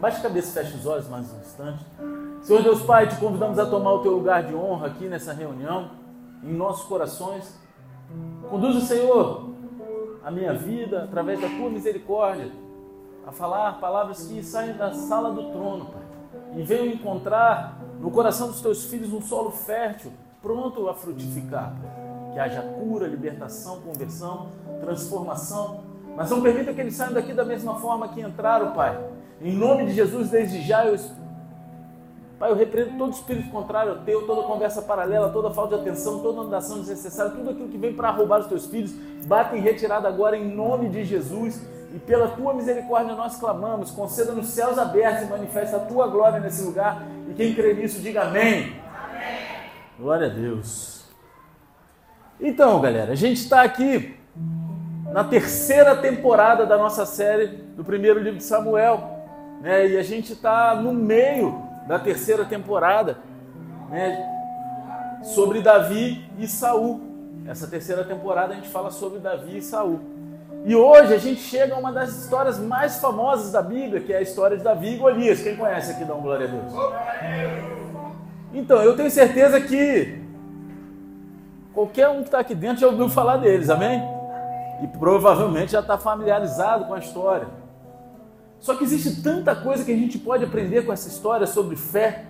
Baixe a cabeça, feche os olhos mais um instante. Senhor Deus Pai, te convidamos a tomar o teu lugar de honra aqui nessa reunião, em nossos corações. Conduz o Senhor a minha vida através da tua misericórdia a falar palavras que saem da sala do trono, Pai, e venham encontrar no coração dos teus filhos um solo fértil, pronto a frutificar. Que haja cura, libertação, conversão, transformação. Mas não permita que eles saiam daqui da mesma forma que entraram, Pai. Em nome de Jesus, desde já eu Pai, eu repreendo todo espírito contrário ao teu, toda conversa paralela, toda falta de atenção, toda andação desnecessária, tudo aquilo que vem para roubar os teus filhos, bate em retirada agora em nome de Jesus. E pela tua misericórdia nós clamamos, conceda nos céus abertos e manifesta a tua glória nesse lugar. E quem crê nisso, diga amém. amém. Glória a Deus. Então, galera, a gente está aqui na terceira temporada da nossa série do primeiro livro de Samuel. Né? E a gente está no meio da terceira temporada né? sobre Davi e Saul. Essa terceira temporada a gente fala sobre Davi e Saul. E hoje a gente chega a uma das histórias mais famosas da Bíblia, que é a história de Davi e Golias. Quem conhece aqui dá um glória a Deus? Então, eu tenho certeza que qualquer um que está aqui dentro já ouviu falar deles, amém? E provavelmente já está familiarizado com a história. Só que existe tanta coisa que a gente pode aprender com essa história sobre fé,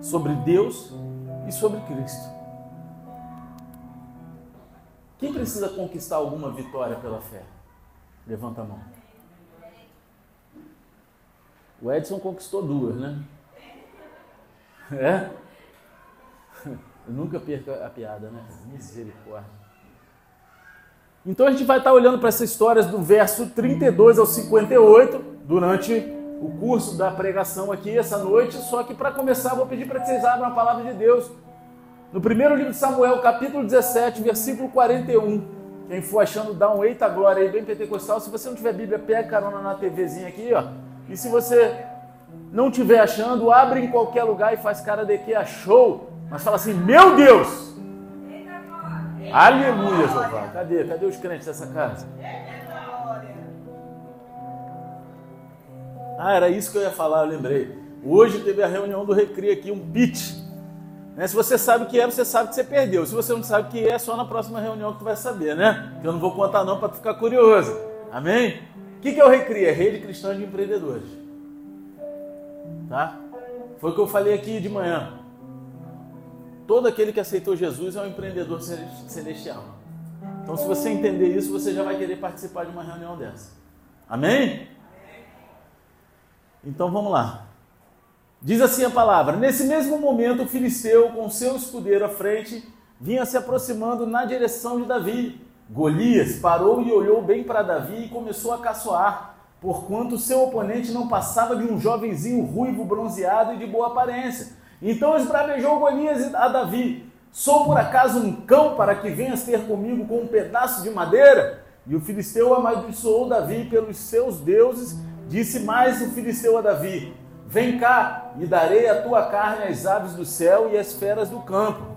sobre Deus e sobre Cristo. Quem precisa conquistar alguma vitória pela fé? Levanta a mão. O Edson conquistou duas, né? É? Eu nunca perco a piada, né? Misericórdia. Então a gente vai estar olhando para essas histórias do verso 32 ao 58 durante o curso da pregação aqui essa noite. Só que para começar, vou pedir para que vocês abram a palavra de Deus no primeiro livro de Samuel, capítulo 17, versículo 41. Quem for achando, dá um eita glória aí, bem pentecostal. Se você não tiver Bíblia, pega carona na TVzinha aqui, ó. E se você não tiver achando, abre em qualquer lugar e faz cara de que achou. Mas fala assim, meu Deus! Aleluia, Jeová. Cadê? Cadê os crentes dessa casa? Ah, era isso que eu ia falar, eu lembrei. Hoje teve a reunião do Recri aqui, um pitch né? Se você sabe o que é, você sabe que você perdeu. Se você não sabe o que é, é só na próxima reunião que tu vai saber, né? Que eu não vou contar não para ficar curioso. Amém? O que, que é o Recria? É Rede Cristã de Empreendedores. Tá? Foi o que eu falei aqui de manhã. Todo aquele que aceitou Jesus é um empreendedor celestial. Então, se você entender isso, você já vai querer participar de uma reunião dessa. Amém? Então, vamos lá. Diz assim a palavra: Nesse mesmo momento, o filisteu, com seu escudeiro à frente, vinha se aproximando na direção de Davi. Golias parou e olhou bem para Davi e começou a caçoar, porquanto seu oponente não passava de um jovenzinho ruivo, bronzeado e de boa aparência. Então esbravejou Golias a Davi: Sou por acaso um cão para que venhas ter comigo com um pedaço de madeira? E o filisteu amaldiçoou Davi pelos seus deuses. Disse mais o filisteu a Davi: Vem cá e darei a tua carne às aves do céu e às feras do campo.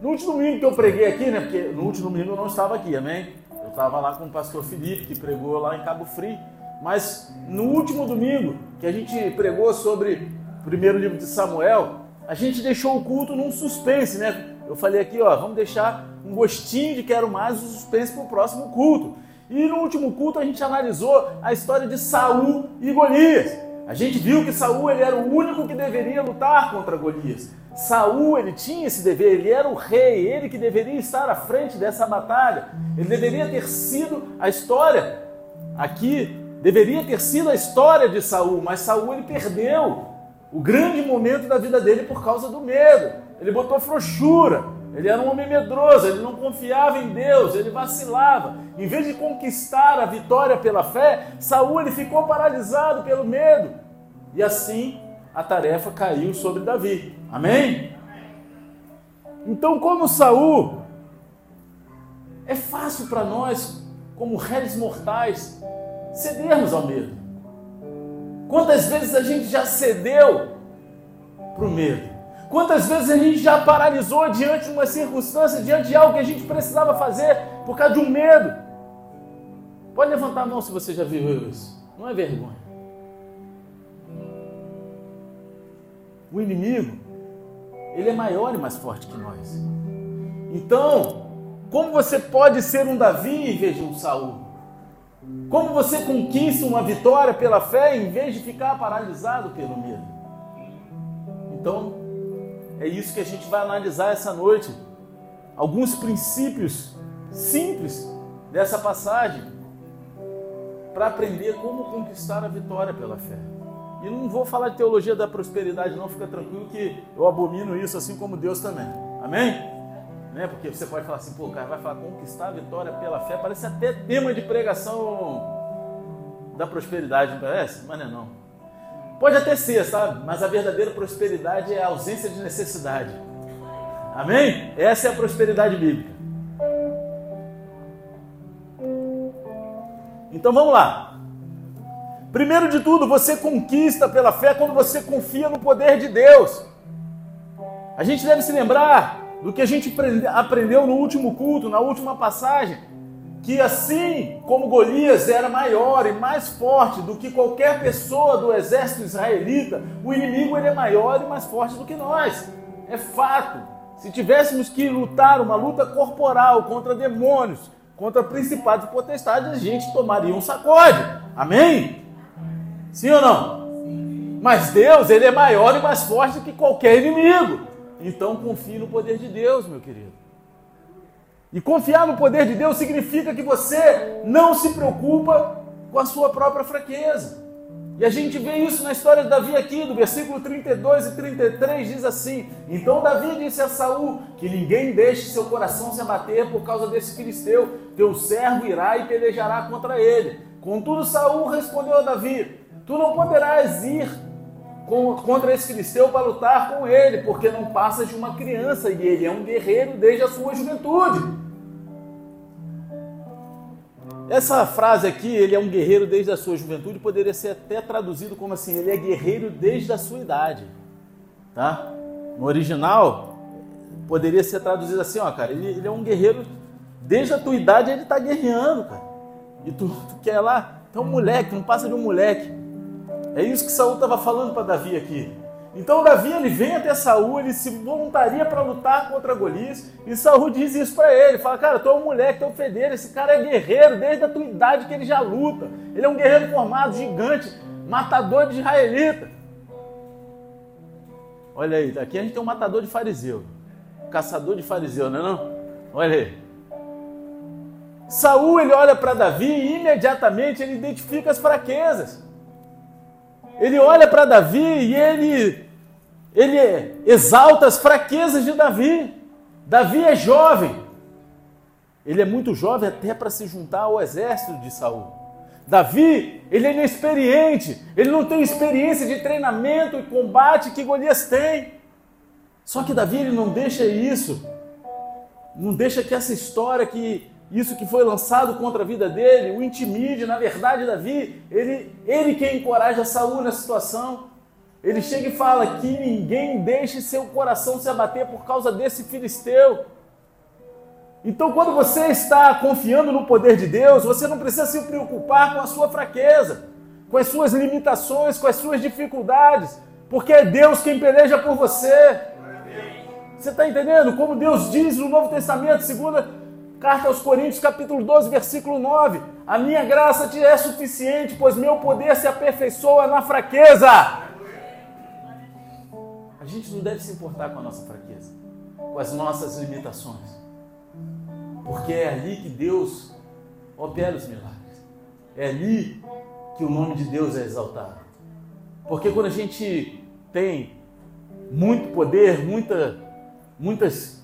No último domingo que eu preguei aqui, né? Porque no último domingo eu não estava aqui, amém? Eu estava lá com o pastor Felipe, que pregou lá em Cabo Frio. Mas no último domingo que a gente pregou sobre primeiro livro de Samuel, a gente deixou o culto num suspense, né? Eu falei aqui, ó, vamos deixar um gostinho de quero mais o suspense para o próximo culto. E no último culto a gente analisou a história de Saul e Golias. A gente viu que Saul ele era o único que deveria lutar contra Golias. Saul ele tinha esse dever, ele era o rei, ele que deveria estar à frente dessa batalha. Ele deveria ter sido a história aqui deveria ter sido a história de Saul, mas Saul ele perdeu o grande momento da vida dele por causa do medo. Ele botou frouxura. Ele era um homem medroso, ele não confiava em Deus, ele vacilava. Em vez de conquistar a vitória pela fé, Saul ele ficou paralisado pelo medo. E assim a tarefa caiu sobre Davi. Amém? Então, como Saul, é fácil para nós, como réis mortais, cedermos ao medo. Quantas vezes a gente já cedeu para o medo? Quantas vezes a gente já paralisou diante de uma circunstância, diante de algo que a gente precisava fazer por causa de um medo? Pode levantar a mão se você já viveu isso. Não é vergonha. O inimigo, ele é maior e mais forte que nós. Então, como você pode ser um Davi e veja um Saul? Como você conquista uma vitória pela fé em vez de ficar paralisado pelo medo? Então, é isso que a gente vai analisar essa noite. Alguns princípios simples dessa passagem para aprender como conquistar a vitória pela fé. E não vou falar de teologia da prosperidade, não, fica tranquilo que eu abomino isso assim como Deus também. Amém? Né? Porque você pode falar assim, pô, cara, vai falar conquistar a vitória pela fé, parece até tema de pregação da prosperidade, não parece? Mas não é não. Pode até ser, sabe? Mas a verdadeira prosperidade é a ausência de necessidade. Amém? Essa é a prosperidade bíblica. Então vamos lá. Primeiro de tudo, você conquista pela fé quando você confia no poder de Deus. A gente deve se lembrar do que a gente aprendeu no último culto, na última passagem, que assim como Golias era maior e mais forte do que qualquer pessoa do exército israelita, o inimigo ele é maior e mais forte do que nós. É fato. Se tivéssemos que lutar uma luta corporal contra demônios, contra principados e potestades, a gente tomaria um sacode. Amém? Sim ou não? Mas Deus, ele é maior e mais forte que qualquer inimigo. Então confie no poder de Deus, meu querido. E confiar no poder de Deus significa que você não se preocupa com a sua própria fraqueza. E a gente vê isso na história de Davi aqui, do versículo 32 e 33 diz assim: Então Davi disse a Saul: Que ninguém deixe seu coração se abater por causa desse filisteu, teu servo irá e pelejará contra ele. Contudo, Saul respondeu a Davi: Tu não poderás ir contra esse filisteu para lutar com ele, porque não passas de uma criança e ele é um guerreiro desde a sua juventude. Essa frase aqui, ele é um guerreiro desde a sua juventude, poderia ser até traduzido como assim, ele é guerreiro desde a sua idade, tá? No original, poderia ser traduzido assim, ó, cara, ele, ele é um guerreiro desde a tua idade, ele está guerreando, cara. E tu, tu quer lá, tu é um moleque, não passa de um moleque. É isso que Saul estava falando para Davi aqui. Então Davi ele vem até Saul, ele se voluntaria para lutar contra Golias, e Saul diz isso para ele, fala: "Cara, tu é um moleque, tu é um fedeiro, esse cara é guerreiro desde a tua idade que ele já luta. Ele é um guerreiro formado, gigante, matador de israelita." Olha aí, aqui a gente tem um matador de fariseu, caçador de fariseu, não é não? Olha aí. Saul ele olha para Davi e imediatamente ele identifica as fraquezas. Ele olha para Davi e ele, ele exalta as fraquezas de Davi. Davi é jovem. Ele é muito jovem até para se juntar ao exército de Saul. Davi, ele é inexperiente, ele não tem experiência de treinamento e combate que Golias tem. Só que Davi ele não deixa isso, não deixa que essa história que isso que foi lançado contra a vida dele, o intimide, na verdade, Davi, ele, ele quem encoraja Saul nessa situação. Ele chega e fala que ninguém deixe seu coração se abater por causa desse filisteu. Então, quando você está confiando no poder de Deus, você não precisa se preocupar com a sua fraqueza, com as suas limitações, com as suas dificuldades, porque é Deus quem peleja por você. Você está entendendo? Como Deus diz no Novo Testamento, segunda Carta aos Coríntios, capítulo 12, versículo 9. A minha graça te é suficiente, pois meu poder se aperfeiçoa na fraqueza. A gente não deve se importar com a nossa fraqueza, com as nossas limitações, porque é ali que Deus opera os milagres, é ali que o nome de Deus é exaltado. Porque quando a gente tem muito poder, muita, muitas,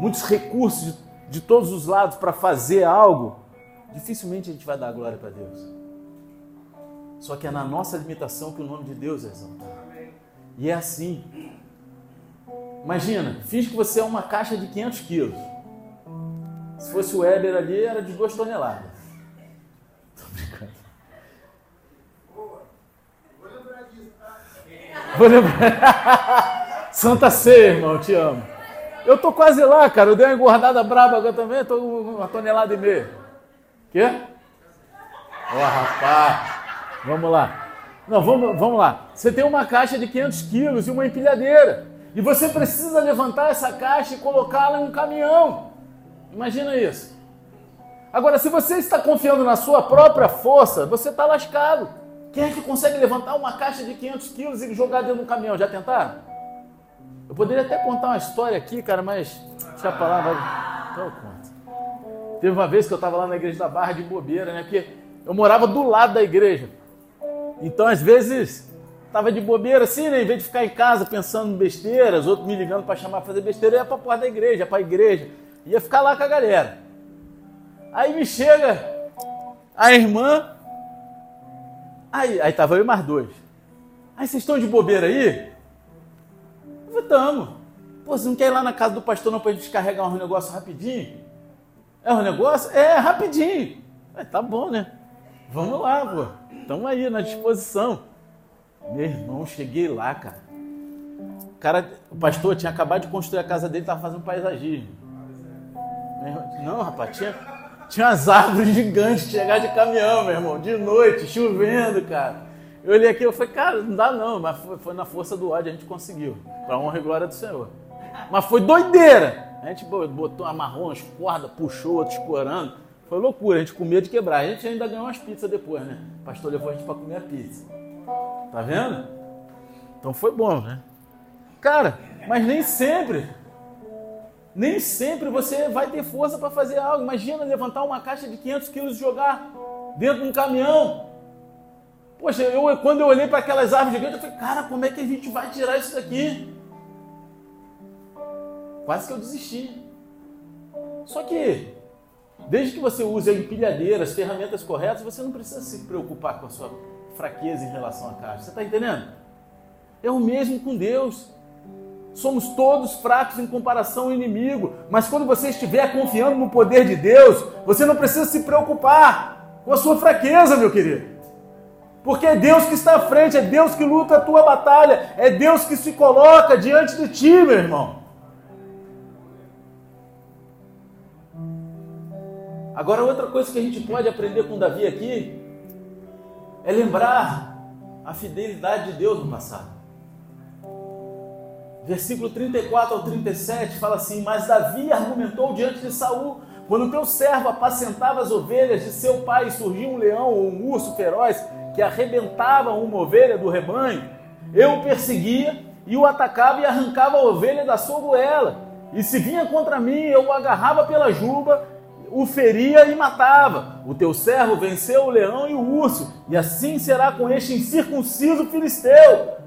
muitos recursos de todos os lados para fazer algo, dificilmente a gente vai dar glória para Deus. Só que é na nossa limitação que o nome de Deus é exaltado. E é assim. Imagina, finge que você é uma caixa de 500 quilos. Se fosse o Weber ali, era de duas toneladas. Tô brincando. Vou lembrar. Santa Ceia, irmão, te amo. Eu tô quase lá, cara. Eu dei uma engordada braba agora também, tô uma tonelada e meia. Quê? Ó, oh, rapaz. Vamos lá. Não, vamos, vamos lá. Você tem uma caixa de 500 quilos e uma empilhadeira. E você precisa levantar essa caixa e colocá-la em um caminhão. Imagina isso. Agora, se você está confiando na sua própria força, você está lascado. Quem é que consegue levantar uma caixa de 500 quilos e jogar dentro do caminhão? Já tentaram? Eu poderia até contar uma história aqui, cara, mas deixa falar, vai. Então eu conto. Teve uma vez que eu estava lá na igreja da Barra de bobeira, né? Porque eu morava do lado da igreja. Então, às vezes, estava de bobeira assim, né? Em vez de ficar em casa pensando besteiras, outros me ligando para chamar para fazer besteira, eu ia a porta da igreja, para a igreja. Ia ficar lá com a galera. Aí me chega a irmã. Aí, aí tava eu e mais dois. Aí vocês estão de bobeira aí? Tamo. Pô, você não quer ir lá na casa do pastor não para descarregar um negócio rapidinho? É um negócio? É, rapidinho. É, tá bom, né? Vamos lá, pô. Estamos aí na disposição. Meu irmão, cheguei lá, cara. O cara, o pastor tinha acabado de construir a casa dele, estava fazendo paisagismo. Não, rapaz, tinha, tinha umas árvores gigantes chegar de caminhão, meu irmão, de noite, chovendo, cara. Eu olhei aqui e falei, cara, não dá não, mas foi, foi na força do ódio, a gente conseguiu. Para honra e glória do Senhor. Mas foi doideira. A gente botou, amarrou umas cordas, puxou, outro escorando. Foi loucura, a gente com medo de quebrar. A gente ainda ganhou umas pizzas depois, né? O pastor levou a gente para comer a pizza. Tá vendo? Então foi bom, né? Cara, mas nem sempre nem sempre você vai ter força para fazer algo. Imagina levantar uma caixa de 500 quilos e jogar dentro de um caminhão. Poxa, eu, quando eu olhei para aquelas árvores gigantes, eu falei, cara, como é que a gente vai tirar isso daqui? Quase que eu desisti. Só que, desde que você use a empilhadeira, as ferramentas corretas, você não precisa se preocupar com a sua fraqueza em relação à caixa. Você está entendendo? É o mesmo com Deus. Somos todos fracos em comparação ao inimigo, mas quando você estiver confiando no poder de Deus, você não precisa se preocupar com a sua fraqueza, meu querido. Porque é Deus que está à frente, é Deus que luta a tua batalha, é Deus que se coloca diante de ti, meu irmão. Agora, outra coisa que a gente pode aprender com Davi aqui é lembrar a fidelidade de Deus no passado versículo 34 ao 37 fala assim: Mas Davi argumentou diante de Saul: Quando teu servo apacentava as ovelhas de seu pai, surgia um leão ou um urso feroz que arrebentava uma ovelha do rebanho, eu o perseguia e o atacava e arrancava a ovelha da sua goela. E se vinha contra mim, eu o agarrava pela juba, o feria e matava. O teu servo venceu o leão e o urso, e assim será com este incircunciso filisteu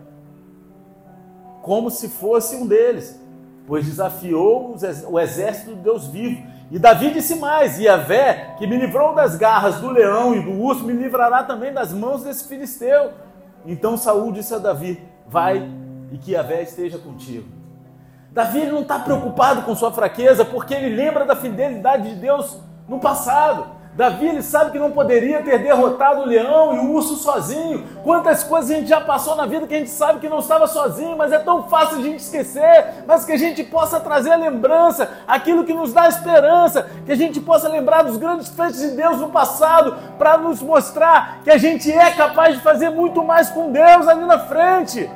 como se fosse um deles, pois desafiou o exército do Deus vivo. E Davi disse mais: Yahvé, que me livrou das garras do leão e do urso, me livrará também das mãos desse filisteu. Então Saul disse a Davi: Vai e que Yahvé esteja contigo. Davi não está preocupado com sua fraqueza, porque ele lembra da fidelidade de Deus no passado. Davi ele sabe que não poderia ter derrotado o leão e o urso sozinho. Quantas coisas a gente já passou na vida que a gente sabe que não estava sozinho, mas é tão fácil a gente esquecer, mas que a gente possa trazer a lembrança, aquilo que nos dá esperança, que a gente possa lembrar dos grandes feitos de Deus no passado, para nos mostrar que a gente é capaz de fazer muito mais com Deus ali na frente.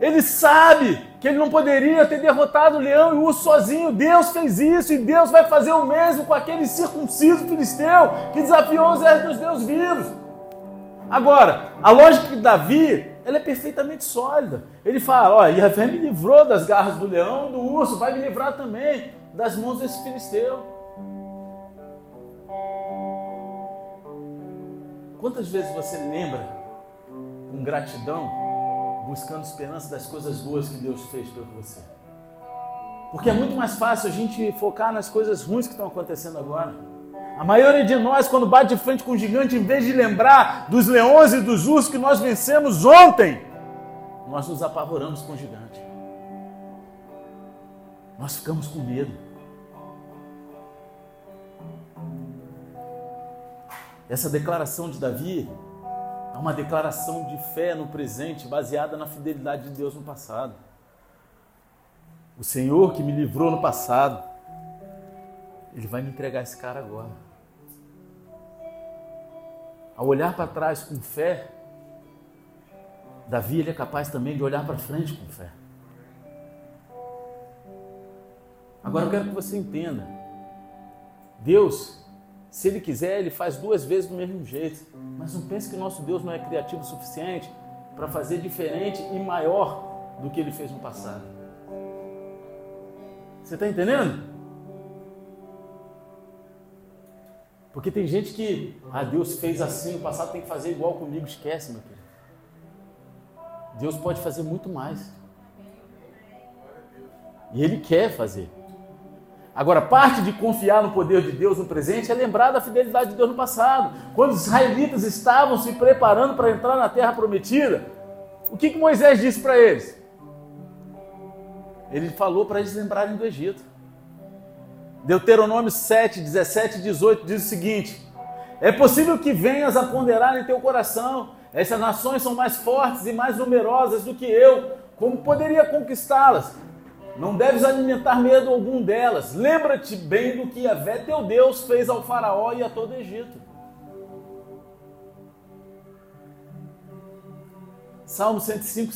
Ele sabe que ele não poderia ter derrotado o leão e o urso sozinho. Deus fez isso e Deus vai fazer o mesmo com aquele circunciso filisteu que desafiou os exércitos dos Deus vivos. Agora, a lógica de Davi, ela é perfeitamente sólida. Ele fala, ó, Yahvé me livrou das garras do leão do urso, vai me livrar também das mãos desse filisteu. Quantas vezes você lembra com gratidão buscando esperança das coisas boas que Deus fez por você. Porque é muito mais fácil a gente focar nas coisas ruins que estão acontecendo agora. A maioria de nós, quando bate de frente com o gigante, em vez de lembrar dos leões e dos ursos que nós vencemos ontem, nós nos apavoramos com o gigante. Nós ficamos com medo. Essa declaração de Davi uma declaração de fé no presente, baseada na fidelidade de Deus no passado. O Senhor que me livrou no passado, Ele vai me entregar esse cara agora. a olhar para trás com fé, Davi ele é capaz também de olhar para frente com fé. Agora eu quero que você entenda. Deus, se Ele quiser, Ele faz duas vezes do mesmo jeito. Mas não pense que nosso Deus não é criativo o suficiente para fazer diferente e maior do que Ele fez no passado. Você está entendendo? Porque tem gente que, ah, Deus fez assim no passado, tem que fazer igual comigo. Esquece, meu querido. Deus pode fazer muito mais. E Ele quer fazer. Agora, parte de confiar no poder de Deus no presente é lembrar da fidelidade de Deus no passado. Quando os israelitas estavam se preparando para entrar na terra prometida, o que, que Moisés disse para eles? Ele falou para eles lembrarem do Egito. Deuteronômio 7, 17 e 18 diz o seguinte: É possível que venhas a ponderar em teu coração essas nações são mais fortes e mais numerosas do que eu. Como poderia conquistá-las? Não deves alimentar medo algum delas. Lembra-te bem do que Yahvé teu Deus fez ao faraó e a todo Egito. Salmo 105,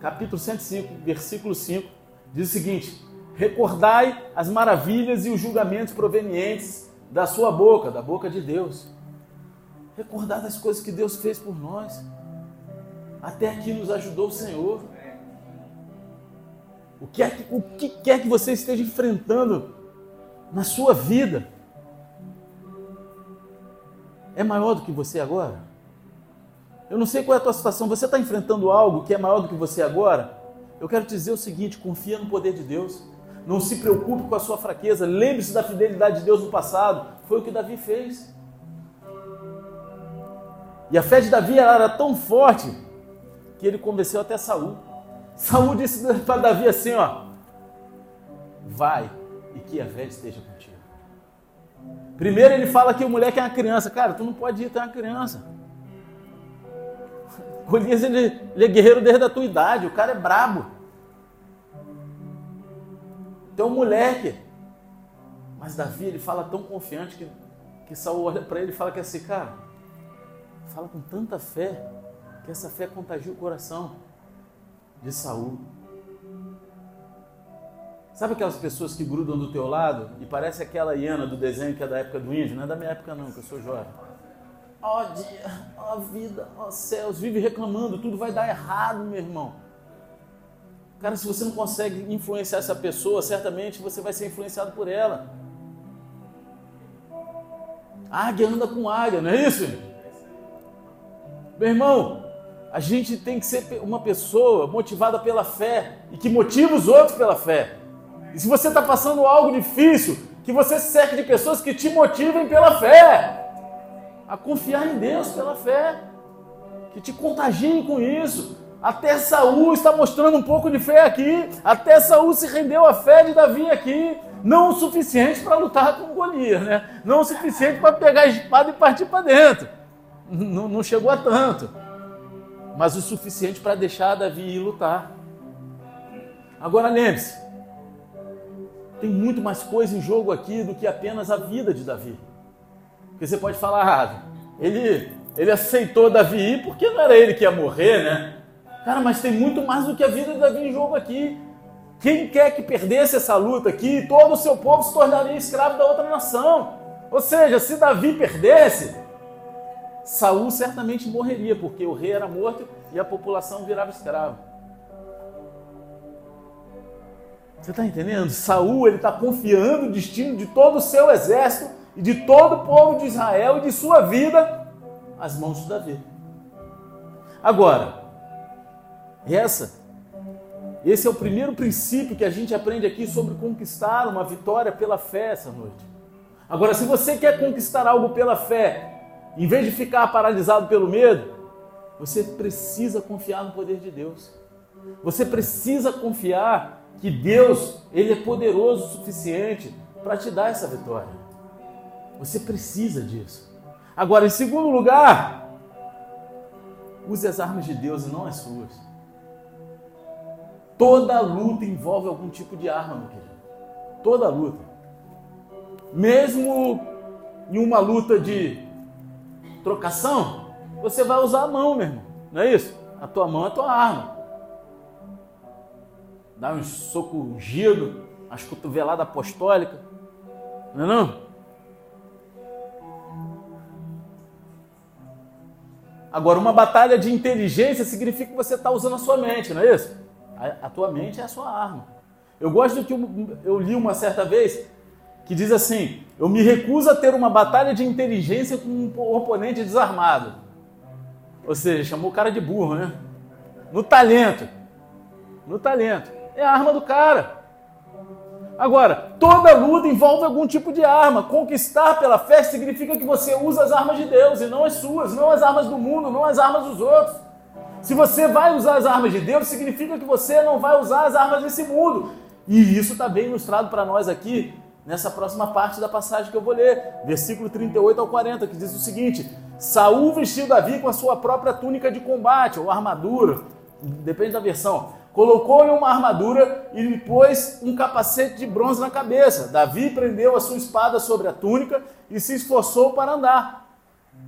capítulo 105, versículo 5, diz o seguinte: Recordai as maravilhas e os julgamentos provenientes da sua boca, da boca de Deus recordar das coisas que Deus fez por nós. Até aqui nos ajudou o Senhor. O que, é que, o que quer que você esteja enfrentando na sua vida é maior do que você agora? Eu não sei qual é a tua situação. Você está enfrentando algo que é maior do que você agora? Eu quero te dizer o seguinte: confia no poder de Deus. Não se preocupe com a sua fraqueza. Lembre-se da fidelidade de Deus no passado. Foi o que Davi fez. E a fé de Davi era tão forte que ele convenceu até Saul. Saul disse para Davi assim, ó: Vai e que a fé esteja contigo. Primeiro ele fala que o moleque é uma criança. Cara, tu não pode ir ter uma criança. Golias ele, ele é guerreiro desde a tua idade, o cara é brabo. Então moleque. Mas Davi ele fala tão confiante que, que Saul olha para ele e fala que é assim, cara, fala com tanta fé que essa fé contagia o coração de Saul. Sabe aquelas pessoas que grudam do teu lado e parece aquela hiena do desenho que é da época do índio? Não é da minha época não, que eu sou jovem. Ó oh, dia, ó oh, vida, ó oh, céus, vive reclamando, tudo vai dar errado, meu irmão. Cara, se você não consegue influenciar essa pessoa, certamente você vai ser influenciado por ela. Águia anda com águia, não é isso? Meu irmão, a gente tem que ser uma pessoa motivada pela fé e que motiva os outros pela fé. E se você está passando algo difícil, que você se cerque de pessoas que te motivem pela fé, a confiar em Deus pela fé, que te contagiem com isso. Até Saul está mostrando um pouco de fé aqui, até Saul se rendeu à fé de Davi aqui, não o suficiente para lutar com Golias, né? Não o suficiente para pegar a espada e partir para dentro não, não chegou a tanto, mas o suficiente para deixar Davi ir lutar. Agora lembre-se, tem muito mais coisa em jogo aqui do que apenas a vida de Davi. Porque você pode falar, ah, ele, ele aceitou Davi ir porque não era ele que ia morrer, né? Cara, mas tem muito mais do que a vida de Davi em jogo aqui. Quem quer que perdesse essa luta aqui, todo o seu povo se tornaria escravo da outra nação. Ou seja, se Davi perdesse, Saul certamente morreria, porque o rei era morto e a população virava escravo. Você está entendendo? Saul ele está confiando o destino de todo o seu exército e de todo o povo de Israel e de sua vida às mãos de Davi. Agora, essa, esse é o primeiro princípio que a gente aprende aqui sobre conquistar uma vitória pela fé essa noite. Agora, se você quer conquistar algo pela fé em vez de ficar paralisado pelo medo, você precisa confiar no poder de Deus. Você precisa confiar que Deus, ele é poderoso o suficiente para te dar essa vitória. Você precisa disso. Agora, em segundo lugar, use as armas de Deus e não as suas. Toda luta envolve algum tipo de arma, meu querido. Toda luta. Mesmo em uma luta de trocação, você vai usar a mão, meu irmão. Não é isso? A tua mão é a tua arma. Dá um soco ungido, as cotoveladas apostólicas. Não é não? Agora, uma batalha de inteligência significa que você está usando a sua mente, não é isso? A, a, tua mente é a sua arma. Eu gosto do que eu, eu li uma certa vez, que diz assim: Eu me recuso a ter uma batalha de inteligência com um oponente desarmado. Ou seja, chamou o cara de burro, né? No talento. No talento. É a arma do cara. Agora, toda luta envolve algum tipo de arma. Conquistar pela fé significa que você usa as armas de Deus e não as suas, não as armas do mundo, não as armas dos outros. Se você vai usar as armas de Deus, significa que você não vai usar as armas desse mundo. E isso está bem ilustrado para nós aqui nessa próxima parte da passagem que eu vou ler, versículo 38 ao 40, que diz o seguinte: Saul vestiu Davi com a sua própria túnica de combate ou armadura, depende da versão colocou-lhe uma armadura e lhe pôs um capacete de bronze na cabeça. Davi prendeu a sua espada sobre a túnica e se esforçou para andar,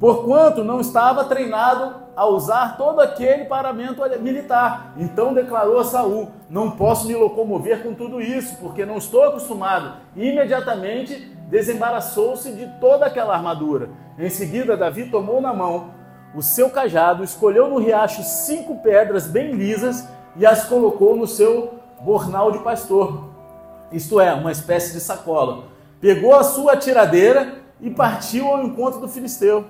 porquanto não estava treinado a usar todo aquele paramento militar. Então declarou a Saul: Não posso me locomover com tudo isso, porque não estou acostumado. E imediatamente desembaraçou-se de toda aquela armadura. Em seguida, Davi tomou na mão o seu cajado, escolheu no riacho cinco pedras bem lisas e as colocou no seu bornal de pastor, isto é, uma espécie de sacola. Pegou a sua tiradeira e partiu ao encontro do filisteu.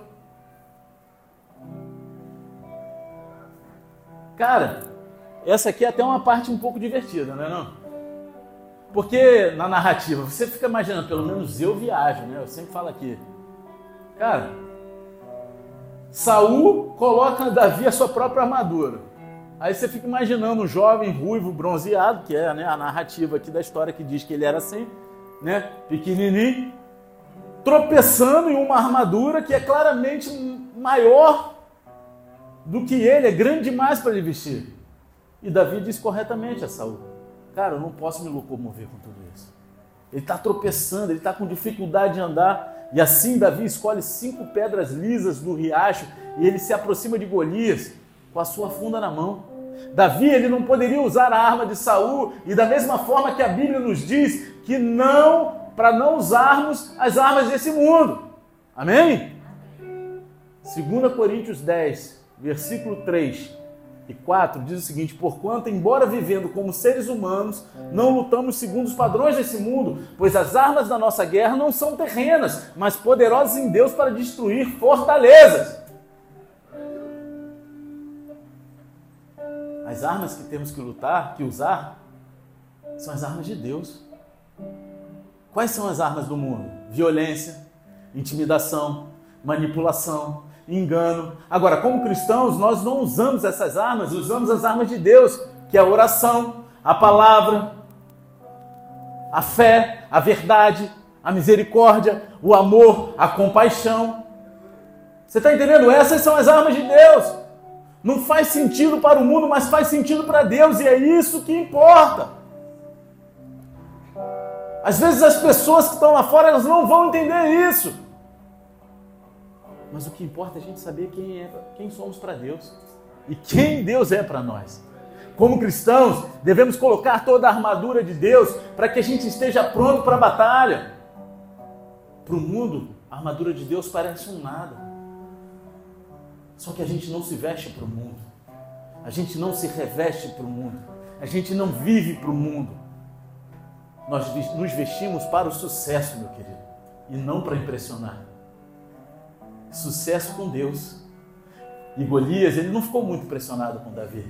Cara, essa aqui é até uma parte um pouco divertida, não é não? Porque na narrativa, você fica imaginando, pelo menos eu viajo, né? Eu sempre falo aqui. Cara, Saul coloca Davi a sua própria armadura. Aí você fica imaginando um jovem ruivo bronzeado, que é né, a narrativa aqui da história que diz que ele era assim, né, pequenininho, tropeçando em uma armadura que é claramente maior do que ele, é grande demais para ele vestir. E Davi diz corretamente a Saul: Cara, eu não posso me locomover com tudo isso. Ele está tropeçando, ele está com dificuldade de andar. E assim Davi escolhe cinco pedras lisas do riacho e ele se aproxima de Golias com a sua funda na mão. Davi ele não poderia usar a arma de Saul e da mesma forma que a Bíblia nos diz que não para não usarmos as armas desse mundo. Amém? 2 Coríntios 10, versículo 3 e 4 diz o seguinte: Porquanto, embora vivendo como seres humanos, não lutamos segundo os padrões desse mundo, pois as armas da nossa guerra não são terrenas, mas poderosas em Deus para destruir fortalezas. As armas que temos que lutar, que usar, são as armas de Deus. Quais são as armas do mundo? Violência, intimidação, manipulação, engano. Agora, como cristãos, nós não usamos essas armas, usamos as armas de Deus, que é a oração, a palavra, a fé, a verdade, a misericórdia, o amor, a compaixão. Você está entendendo? Essas são as armas de Deus. Não faz sentido para o mundo, mas faz sentido para Deus, e é isso que importa. Às vezes as pessoas que estão lá fora elas não vão entender isso. Mas o que importa é a gente saber quem, é, quem somos para Deus e quem Deus é para nós. Como cristãos, devemos colocar toda a armadura de Deus para que a gente esteja pronto para a batalha. Para o mundo, a armadura de Deus parece um nada. Só que a gente não se veste para o mundo. A gente não se reveste para o mundo. A gente não vive para o mundo. Nós nos vestimos para o sucesso, meu querido, e não para impressionar. Sucesso com Deus. E Golias, ele não ficou muito impressionado com Davi.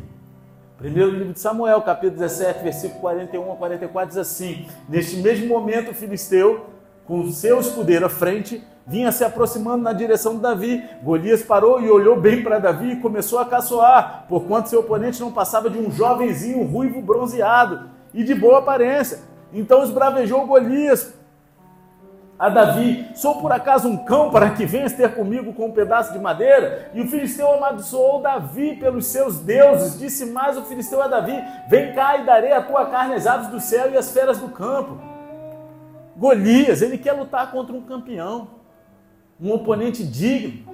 Primeiro livro de Samuel, capítulo 17, versículo 41 a 44, diz assim: Neste mesmo momento, o filisteu, com seu escudeiro à frente, vinha se aproximando na direção de Davi. Golias parou e olhou bem para Davi e começou a caçoar, porquanto seu oponente não passava de um jovenzinho ruivo bronzeado e de boa aparência. Então esbravejou Golias a Davi: Sou por acaso um cão para que venhas ter comigo com um pedaço de madeira? E o filisteu amaldiçoou Davi pelos seus deuses. Disse mais o filisteu a Davi: Vem cá e darei a tua carne às aves do céu e às feras do campo. Golias, ele quer lutar contra um campeão um oponente digno.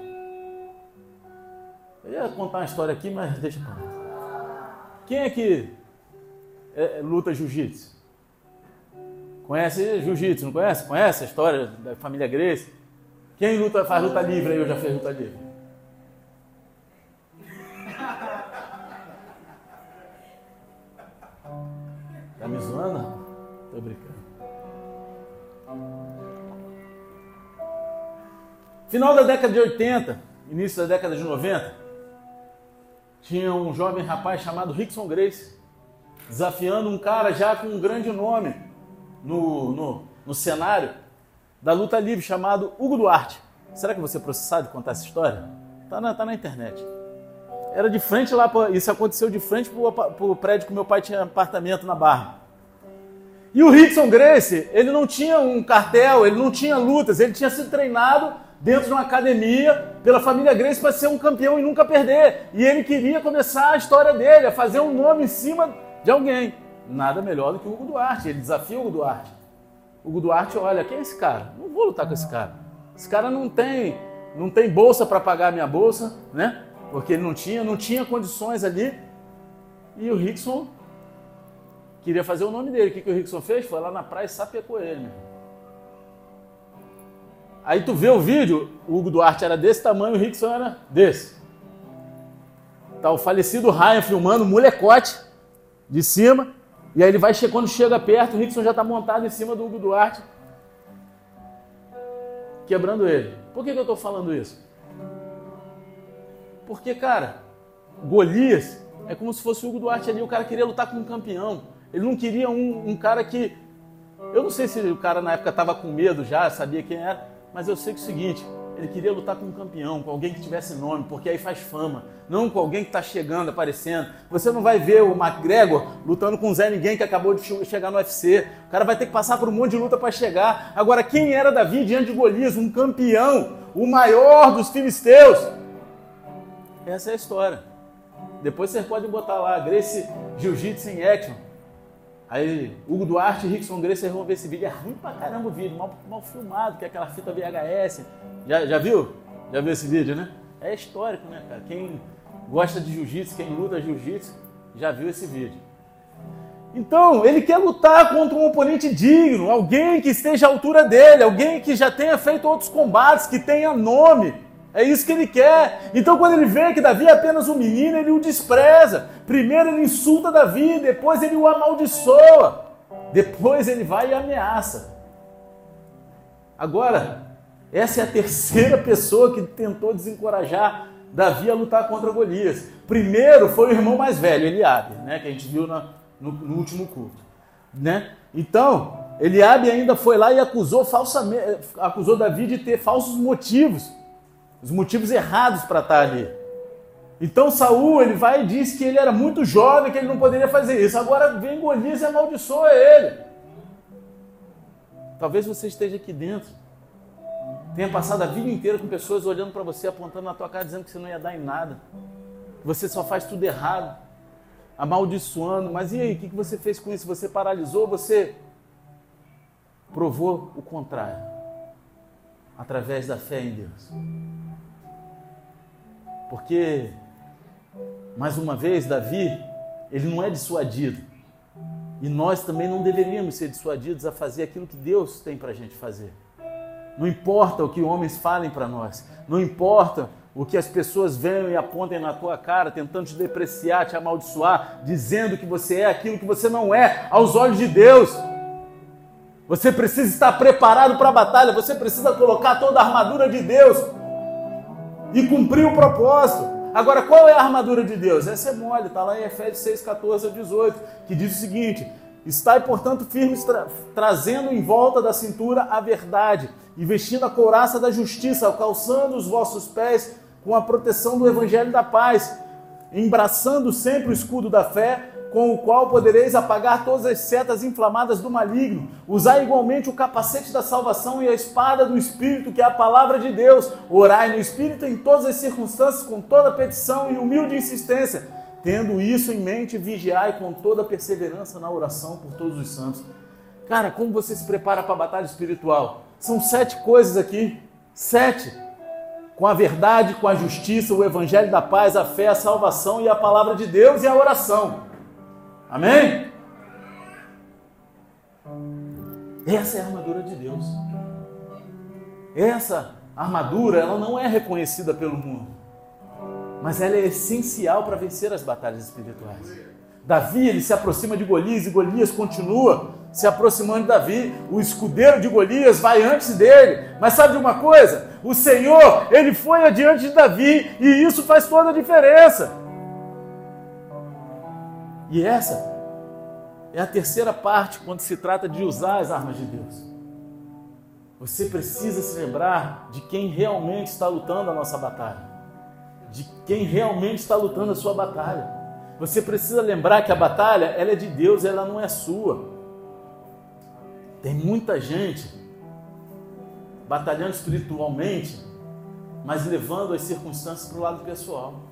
Eu ia contar uma história aqui, mas deixa pra lá. Quem é que é, luta jiu-jitsu? Conhece jiu-jitsu, não conhece? Conhece a história da família Grace? Quem luta, faz luta livre aí, eu já fiz luta livre? Tá me zoando? Tô brincando. Final da década de 80, início da década de 90, tinha um jovem rapaz chamado Rickson Grace, desafiando um cara já com um grande nome no, no, no cenário da luta livre, chamado Hugo Duarte. Será que você é processado de contar essa história? Tá na, tá na internet. Era de frente lá, pra, isso aconteceu de frente para o prédio que meu pai tinha apartamento na Barra. E o Rickson Grace, ele não tinha um cartel, ele não tinha lutas, ele tinha sido treinado dentro de uma academia pela família Grace para ser um campeão e nunca perder. E ele queria começar a história dele, a fazer um nome em cima de alguém. Nada melhor do que o Hugo Duarte. Ele desafia o Hugo Duarte. O Hugo Duarte olha, quem é esse cara? Não vou lutar com esse cara. Esse cara não tem, não tem bolsa para pagar a minha bolsa, né? Porque ele não tinha, não tinha condições ali. E o Rickson queria fazer o nome dele. O que, que o Rickson fez? Foi lá na praia e sapecou ele. Aí tu vê o vídeo, o Hugo Duarte era desse tamanho, o Rickson era desse. Tá o falecido Ryan filmando, molecote de cima. E aí ele vai, quando chega perto, o Rickson já está montado em cima do Hugo Duarte, quebrando ele. Por que, que eu estou falando isso? Porque, cara, Golias é como se fosse o Hugo Duarte ali, o cara queria lutar com um campeão. Ele não queria um, um cara que. Eu não sei se o cara na época estava com medo já, sabia quem era, mas eu sei que é o seguinte, ele queria lutar com um campeão, com alguém que tivesse nome, porque aí faz fama. Não com alguém que está chegando, aparecendo. Você não vai ver o McGregor lutando com o Zé Ninguém que acabou de chegar no UFC. O cara vai ter que passar por um monte de luta para chegar. Agora, quem era Davi diante de Golias? Um campeão, o maior dos filisteus. Essa é a história. Depois vocês podem botar lá, Grace Jiu-Jitsu em action. Aí, Hugo Duarte e Rickson Grace vão ver esse vídeo. É ruim pra caramba o vídeo, mal, mal filmado, que é aquela fita VHS. Já, já viu? Já viu esse vídeo, né? É histórico, né, cara? Quem gosta de jiu-jitsu, quem luta jiu-jitsu, já viu esse vídeo. Então, ele quer lutar contra um oponente digno, alguém que esteja à altura dele, alguém que já tenha feito outros combates, que tenha nome. É isso que ele quer. Então, quando ele vê que Davi é apenas um menino, ele o despreza. Primeiro ele insulta Davi, depois ele o amaldiçoa. Depois ele vai e ameaça. Agora, essa é a terceira pessoa que tentou desencorajar Davi a lutar contra Golias. Primeiro foi o irmão mais velho, Eliabe, né, que a gente viu no, no último culto. Né? Então, Eliabe ainda foi lá e acusou falsamente, acusou Davi de ter falsos motivos os motivos errados para estar ali. Então Saul ele vai e diz que ele era muito jovem, que ele não poderia fazer isso. Agora vem Golias e amaldiçoa ele. Talvez você esteja aqui dentro, tenha passado a vida inteira com pessoas olhando para você, apontando na tua cara, dizendo que você não ia dar em nada, você só faz tudo errado, amaldiçoando. Mas e aí, o que você fez com isso? Você paralisou? Você provou o contrário, através da fé em Deus. Porque, mais uma vez, Davi, ele não é dissuadido. E nós também não deveríamos ser dissuadidos a fazer aquilo que Deus tem para a gente fazer. Não importa o que homens falem para nós, não importa o que as pessoas venham e apontem na tua cara, tentando te depreciar, te amaldiçoar, dizendo que você é aquilo que você não é aos olhos de Deus. Você precisa estar preparado para a batalha, você precisa colocar toda a armadura de Deus e cumprir o propósito. Agora, qual é a armadura de Deus? Essa é mole, está lá em Efésios 6, 14 a 18, que diz o seguinte: Estai, portanto, firmes, tra trazendo em volta da cintura a verdade, e vestindo a couraça da justiça, calçando os vossos pés com a proteção do evangelho da paz, embraçando sempre o escudo da fé com o qual podereis apagar todas as setas inflamadas do maligno. Usai igualmente o capacete da salvação e a espada do Espírito, que é a palavra de Deus. Orai no Espírito em todas as circunstâncias, com toda petição e humilde insistência. Tendo isso em mente, vigiai com toda perseverança na oração por todos os santos. Cara, como você se prepara para a batalha espiritual? São sete coisas aqui. Sete. com a verdade, com a justiça, o evangelho da paz, a fé, a salvação e a palavra de Deus e a oração. Amém? Essa é a armadura de Deus. Essa armadura, ela não é reconhecida pelo mundo, mas ela é essencial para vencer as batalhas espirituais. Davi, ele se aproxima de Golias e Golias continua se aproximando de Davi. O escudeiro de Golias vai antes dele. Mas sabe de uma coisa? O Senhor, ele foi adiante de Davi e isso faz toda a diferença. E essa é a terceira parte quando se trata de usar as armas de Deus. Você precisa se lembrar de quem realmente está lutando a nossa batalha, de quem realmente está lutando a sua batalha. Você precisa lembrar que a batalha ela é de Deus, ela não é sua. Tem muita gente batalhando espiritualmente, mas levando as circunstâncias para o lado pessoal.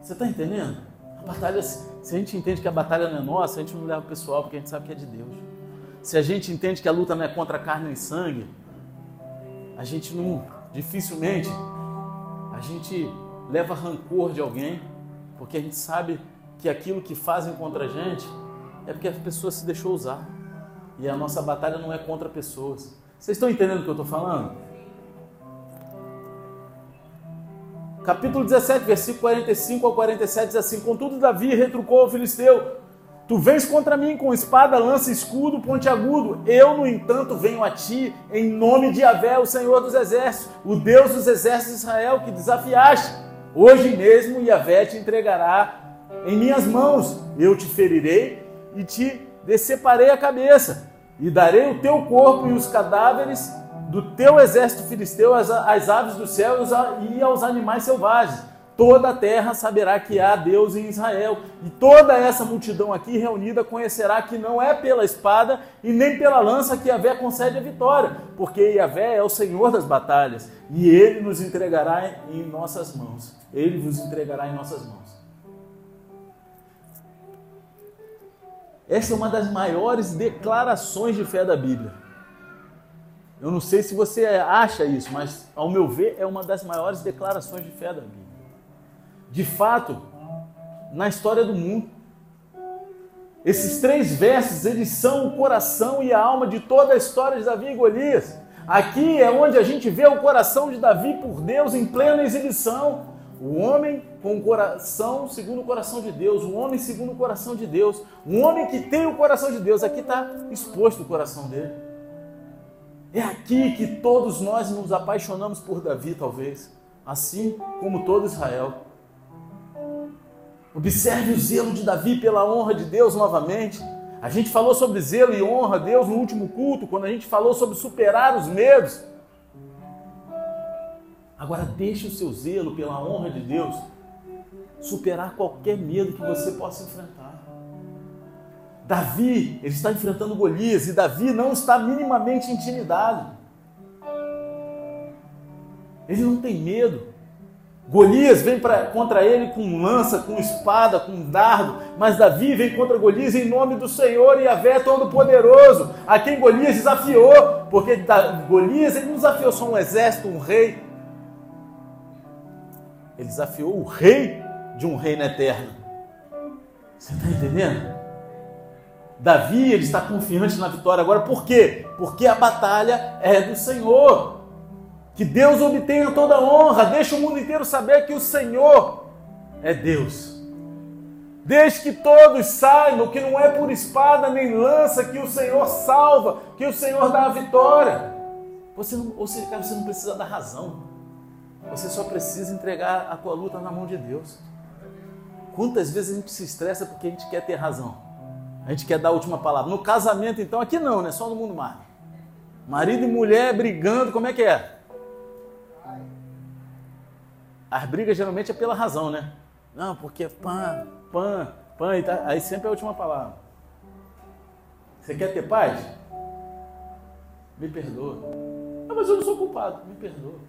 Você está entendendo? Batalha, se a gente entende que a batalha não é nossa, a gente não leva o pessoal porque a gente sabe que é de Deus. Se a gente entende que a luta não é contra carne e sangue, a gente não, dificilmente, a gente leva rancor de alguém, porque a gente sabe que aquilo que fazem contra a gente é porque a pessoa se deixou usar. E a nossa batalha não é contra pessoas. Vocês estão entendendo o que eu estou falando? Capítulo 17, versículo 45 ao 47 diz assim: Contudo, Davi retrucou ao filisteu: Tu vens contra mim com espada, lança, escudo, pontiagudo. Eu, no entanto, venho a ti em nome de Yahvé, o Senhor dos exércitos, o Deus dos exércitos de Israel, que desafiaste. Hoje mesmo Yahvé te entregará em minhas mãos. Eu te ferirei e te deceparei a cabeça, e darei o teu corpo e os cadáveres do teu exército filisteu às, às aves do céu e aos animais selvagens. Toda a terra saberá que há Deus em Israel, e toda essa multidão aqui reunida conhecerá que não é pela espada e nem pela lança que Yahvé concede a vitória, porque Yahvé é o Senhor das batalhas, e ele nos entregará em nossas mãos. Ele vos entregará em nossas mãos. Essa é uma das maiores declarações de fé da Bíblia. Eu não sei se você acha isso, mas ao meu ver é uma das maiores declarações de fé da Bíblia. De fato, na história do mundo, esses três versos, eles são o coração e a alma de toda a história de Davi e Golias. Aqui é onde a gente vê o coração de Davi por Deus em plena exibição. O homem com o coração segundo o coração de Deus, o homem segundo o coração de Deus, um homem que tem o coração de Deus, aqui está exposto o coração dele. É aqui que todos nós nos apaixonamos por Davi, talvez, assim como todo Israel. Observe o zelo de Davi pela honra de Deus novamente. A gente falou sobre zelo e honra a Deus no último culto, quando a gente falou sobre superar os medos. Agora deixe o seu zelo pela honra de Deus superar qualquer medo que você possa enfrentar. Davi, ele está enfrentando Golias e Davi não está minimamente intimidado. Ele não tem medo. Golias vem pra, contra ele com lança, com espada, com dardo, mas Davi vem contra Golias em nome do Senhor e Avé Todo-Poderoso, a quem Golias desafiou, porque Golias ele não desafiou só um exército, um rei, ele desafiou o rei de um reino eterno. Você está entendendo? Davi ele está confiante na vitória agora, por quê? Porque a batalha é do Senhor. Que Deus obtenha toda a honra, deixa o mundo inteiro saber que o Senhor é Deus. Deixe que todos saibam que não é por espada nem lança que o Senhor salva, que o Senhor dá a vitória. Você não, ou seja, você não precisa da razão. Você só precisa entregar a tua luta na mão de Deus. Quantas vezes a gente se estressa porque a gente quer ter razão? A gente quer dar a última palavra. No casamento, então, aqui não, né? Só no mundo mar. Marido e mulher brigando, como é que é? As brigas geralmente é pela razão, né? Não, porque pã, pã, pã, aí sempre é a última palavra. Você quer ter paz? Me perdoa. Ah, mas eu não sou culpado, me perdoa.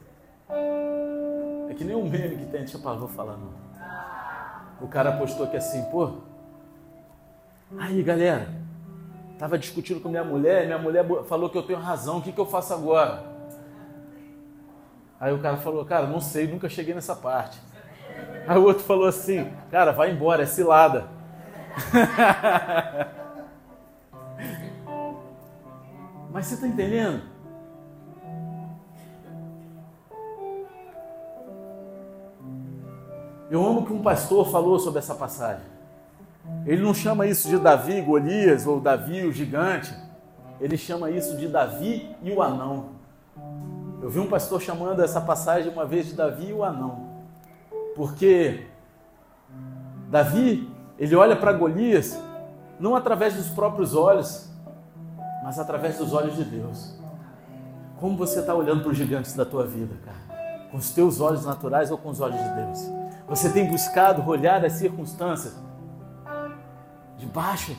É que nem um meme que tem, deixa eu parar, vou falar não. O cara postou aqui assim, pô. Aí galera, tava discutindo com minha mulher, minha mulher falou que eu tenho razão, o que, que eu faço agora? Aí o cara falou, cara, não sei, nunca cheguei nessa parte. Aí o outro falou assim, cara, vai embora, é cilada. Mas você está entendendo? Eu amo que um pastor falou sobre essa passagem. Ele não chama isso de Davi, Golias ou Davi, o gigante. Ele chama isso de Davi e o anão. Eu vi um pastor chamando essa passagem uma vez de Davi e o anão. Porque Davi, ele olha para Golias não através dos próprios olhos, mas através dos olhos de Deus. Como você está olhando para os gigantes da tua vida, cara? Com os teus olhos naturais ou com os olhos de Deus? Você tem buscado olhar as circunstâncias debaixo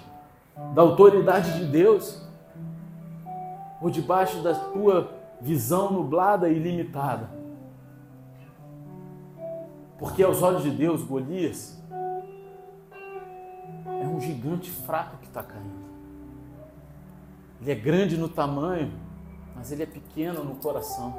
da autoridade de Deus ou debaixo da tua visão nublada e limitada? Porque aos olhos de Deus, Golias é um gigante fraco que está caindo. Ele é grande no tamanho, mas ele é pequeno no coração.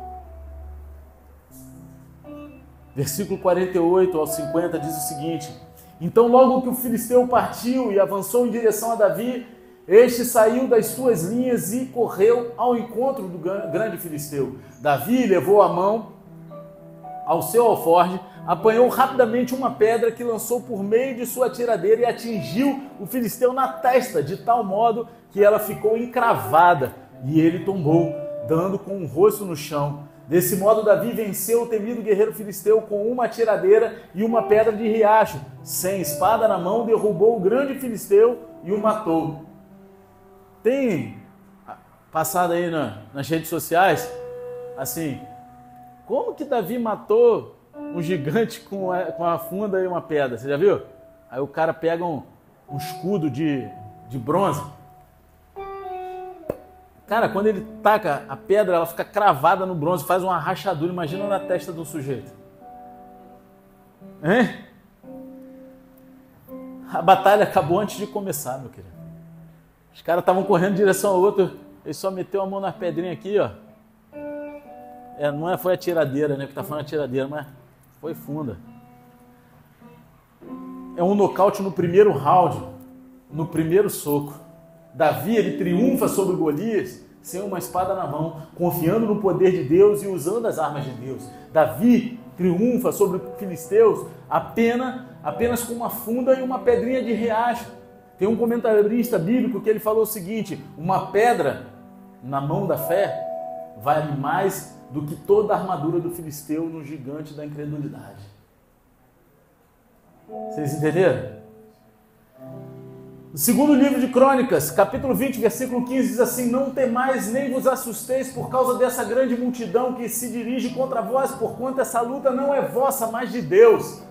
Versículo 48 ao 50 diz o seguinte: Então, logo que o filisteu partiu e avançou em direção a Davi, este saiu das suas linhas e correu ao encontro do grande filisteu. Davi levou a mão ao seu alforge, apanhou rapidamente uma pedra que lançou por meio de sua tiradeira e atingiu o filisteu na testa, de tal modo que ela ficou encravada e ele tombou, dando com o rosto no chão. Desse modo, Davi venceu o temido guerreiro filisteu com uma tiradeira e uma pedra de riacho. Sem espada na mão, derrubou o grande filisteu e o matou. Tem passado aí na, nas redes sociais, assim, como que Davi matou um gigante com a, com a funda e uma pedra? Você já viu? Aí o cara pega um, um escudo de, de bronze Cara, quando ele taca a pedra, ela fica cravada no bronze, faz uma rachadura. Imagina na testa do sujeito. Hein? A batalha acabou antes de começar, meu querido. Os caras estavam correndo em direção ao outro. Ele só meteu a mão na pedrinha aqui, ó. É, não é, foi a tiradeira, né? Que tá falando a tiradeira, mas foi funda. É um nocaute no primeiro round, no primeiro soco. Davi ele triunfa sobre Golias sem uma espada na mão, confiando no poder de Deus e usando as armas de Deus. Davi triunfa sobre filisteus apenas, apenas com uma funda e uma pedrinha de riacho. Tem um comentarista bíblico que ele falou o seguinte: uma pedra na mão da fé vale mais do que toda a armadura do filisteu no gigante da incredulidade. Vocês entenderam? Segundo livro de Crônicas, capítulo 20, versículo 15, diz assim: Não temais nem vos assusteis por causa dessa grande multidão que se dirige contra vós, porquanto essa luta não é vossa, mas de Deus.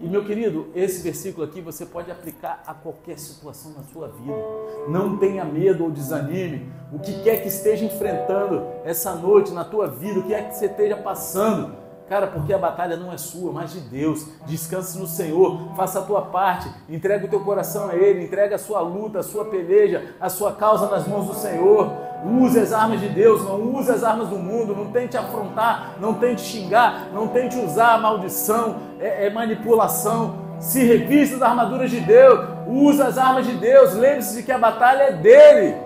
E meu querido, esse versículo aqui você pode aplicar a qualquer situação na sua vida. Não tenha medo ou desanime. O que quer que esteja enfrentando essa noite na tua vida, o que é que você esteja passando, Cara, porque a batalha não é sua, mas de Deus. Descanse no Senhor, faça a tua parte, entrega o teu coração a Ele, entrega a sua luta, a sua peleja, a sua causa nas mãos do Senhor. Use as armas de Deus, não use as armas do mundo, não tente afrontar, não tente xingar, não tente usar a maldição, é, é manipulação. Se revista das armaduras de Deus, use as armas de Deus, lembre-se de que a batalha é dele.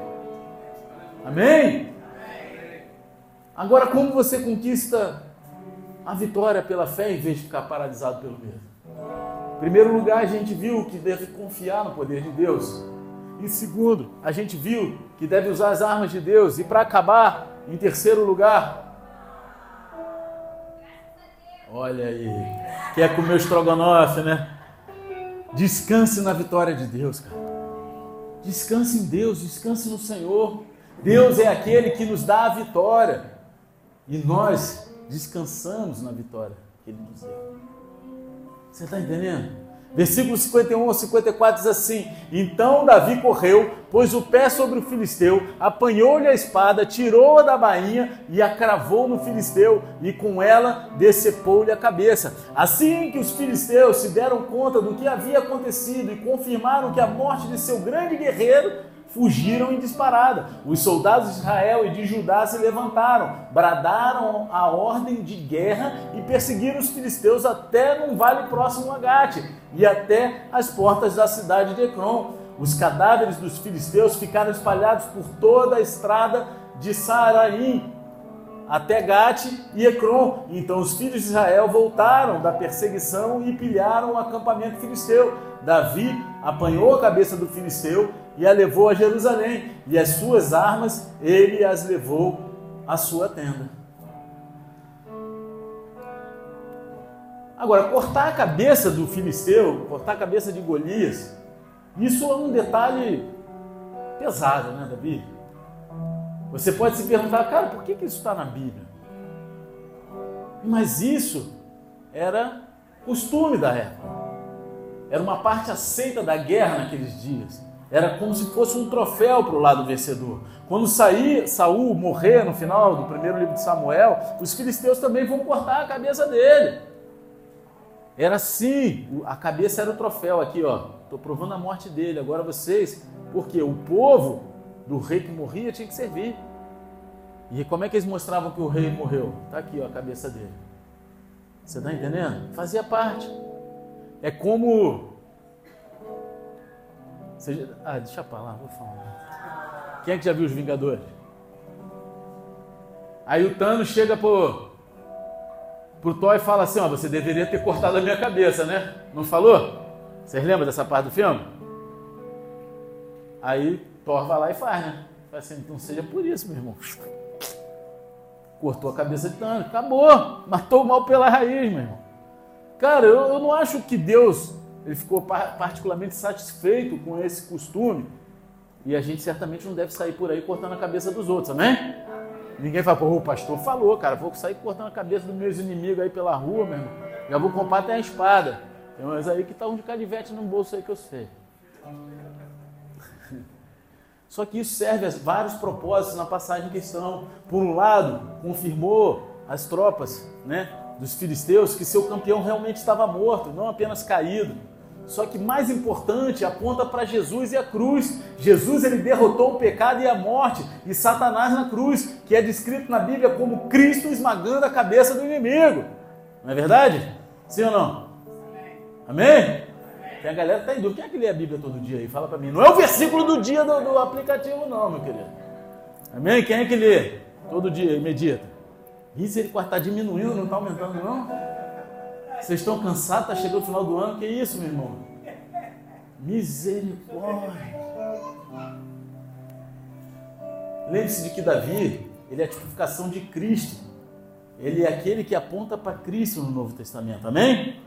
Amém? Agora, como você conquista a vitória pela fé em vez de ficar paralisado pelo medo. Em primeiro lugar, a gente viu que deve confiar no poder de Deus. Em segundo, a gente viu que deve usar as armas de Deus. E para acabar, em terceiro lugar, olha aí, quer comer o estrogonofe, né? Descanse na vitória de Deus, cara. Descanse em Deus, descanse no Senhor. Deus é aquele que nos dá a vitória. E nós descansamos na vitória que Ele nos deu. Você está entendendo? Versículo 51 a 54 diz assim: Então Davi correu, pôs o pé sobre o filisteu, apanhou-lhe a espada, tirou-a da bainha e a cravou no filisteu, e com ela decepou-lhe a cabeça. Assim que os filisteus se deram conta do que havia acontecido e confirmaram que a morte de seu grande guerreiro fugiram em disparada. Os soldados de Israel e de Judá se levantaram, bradaram a ordem de guerra e perseguiram os filisteus até num vale próximo a Gate e até as portas da cidade de Ecrom. Os cadáveres dos filisteus ficaram espalhados por toda a estrada de Saaraim até Gate e Ecrom. Então os filhos de Israel voltaram da perseguição e pilharam o acampamento filisteu. Davi apanhou a cabeça do filisteu e a levou a Jerusalém, e as suas armas ele as levou à sua tenda. Agora, cortar a cabeça do filisteu, cortar a cabeça de Golias, isso é um detalhe pesado, né, Davi? Você pode se perguntar, cara, por que, que isso está na Bíblia? Mas isso era costume da época. Era uma parte aceita da guerra naqueles dias. Era como se fosse um troféu para o lado vencedor. Quando sair, Saul morrer no final do primeiro livro de Samuel, os filisteus também vão cortar a cabeça dele. Era assim, a cabeça era o troféu aqui, ó. Estou provando a morte dele. Agora vocês, porque o povo do rei que morria tinha que servir. E como é que eles mostravam que o rei morreu? Está aqui, ó, a cabeça dele. Você está entendendo? Fazia parte. É como ah, deixa pra lá, vou falar. Quem é que já viu os Vingadores? Aí o Thanos chega pro, pro Thor e fala assim: Ó, você deveria ter cortado a minha cabeça, né? Não falou? Vocês lembram dessa parte do filme? Aí Thor vai lá e faz, né? Fala assim: então seja por isso, meu irmão. Cortou a cabeça de Thanos, acabou, matou o mal pela raiz, meu irmão. Cara, eu, eu não acho que Deus ele ficou particularmente satisfeito com esse costume. E a gente certamente não deve sair por aí cortando a cabeça dos outros, amém? Ninguém fala, pô, o pastor falou, cara, vou sair cortando a cabeça dos meus inimigos aí pela rua, meu irmão. Já vou comprar até a espada. Tem umas aí que tá um de canivete no bolso aí que eu sei. Só que isso serve a vários propósitos na passagem em questão. Por um lado, confirmou as tropas né, dos filisteus que seu campeão realmente estava morto, não apenas caído. Só que mais importante, aponta para Jesus e a cruz. Jesus ele derrotou o pecado e a morte e Satanás na cruz, que é descrito na Bíblia como Cristo esmagando a cabeça do inimigo. Não é verdade? Sim ou não? Amém? Amém? Tem a galera que está em dúvida. Quem é que lê a Bíblia todo dia aí? Fala para mim. Não é o versículo do dia do, do aplicativo, não, meu querido. Amém? Quem é que lê todo dia e medita? Misericórdia, está diminuindo, não está aumentando, não? Vocês estão cansados? Está chegando o final do ano? Que isso, meu irmão? Misericórdia. Lembre-se de que Davi, ele é a tipificação de Cristo. Ele é aquele que aponta para Cristo no Novo Testamento. Amém?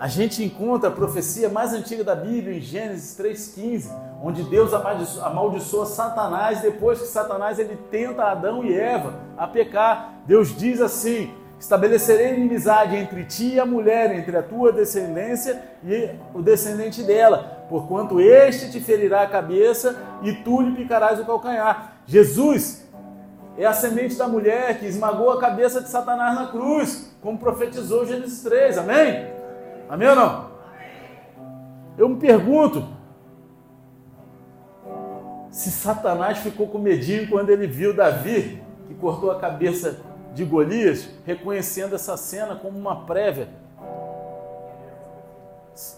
A gente encontra a profecia mais antiga da Bíblia em Gênesis 3,15, onde Deus amaldiçoa Satanás depois que Satanás ele tenta Adão e Eva a pecar. Deus diz assim: Estabelecerei inimizade entre ti e a mulher, entre a tua descendência e o descendente dela, porquanto este te ferirá a cabeça e tu lhe picarás o calcanhar. Jesus é a semente da mulher que esmagou a cabeça de Satanás na cruz, como profetizou Gênesis 3, amém? Amém ou não? Eu me pergunto se Satanás ficou com medinho quando ele viu Davi, que cortou a cabeça de Golias, reconhecendo essa cena como uma prévia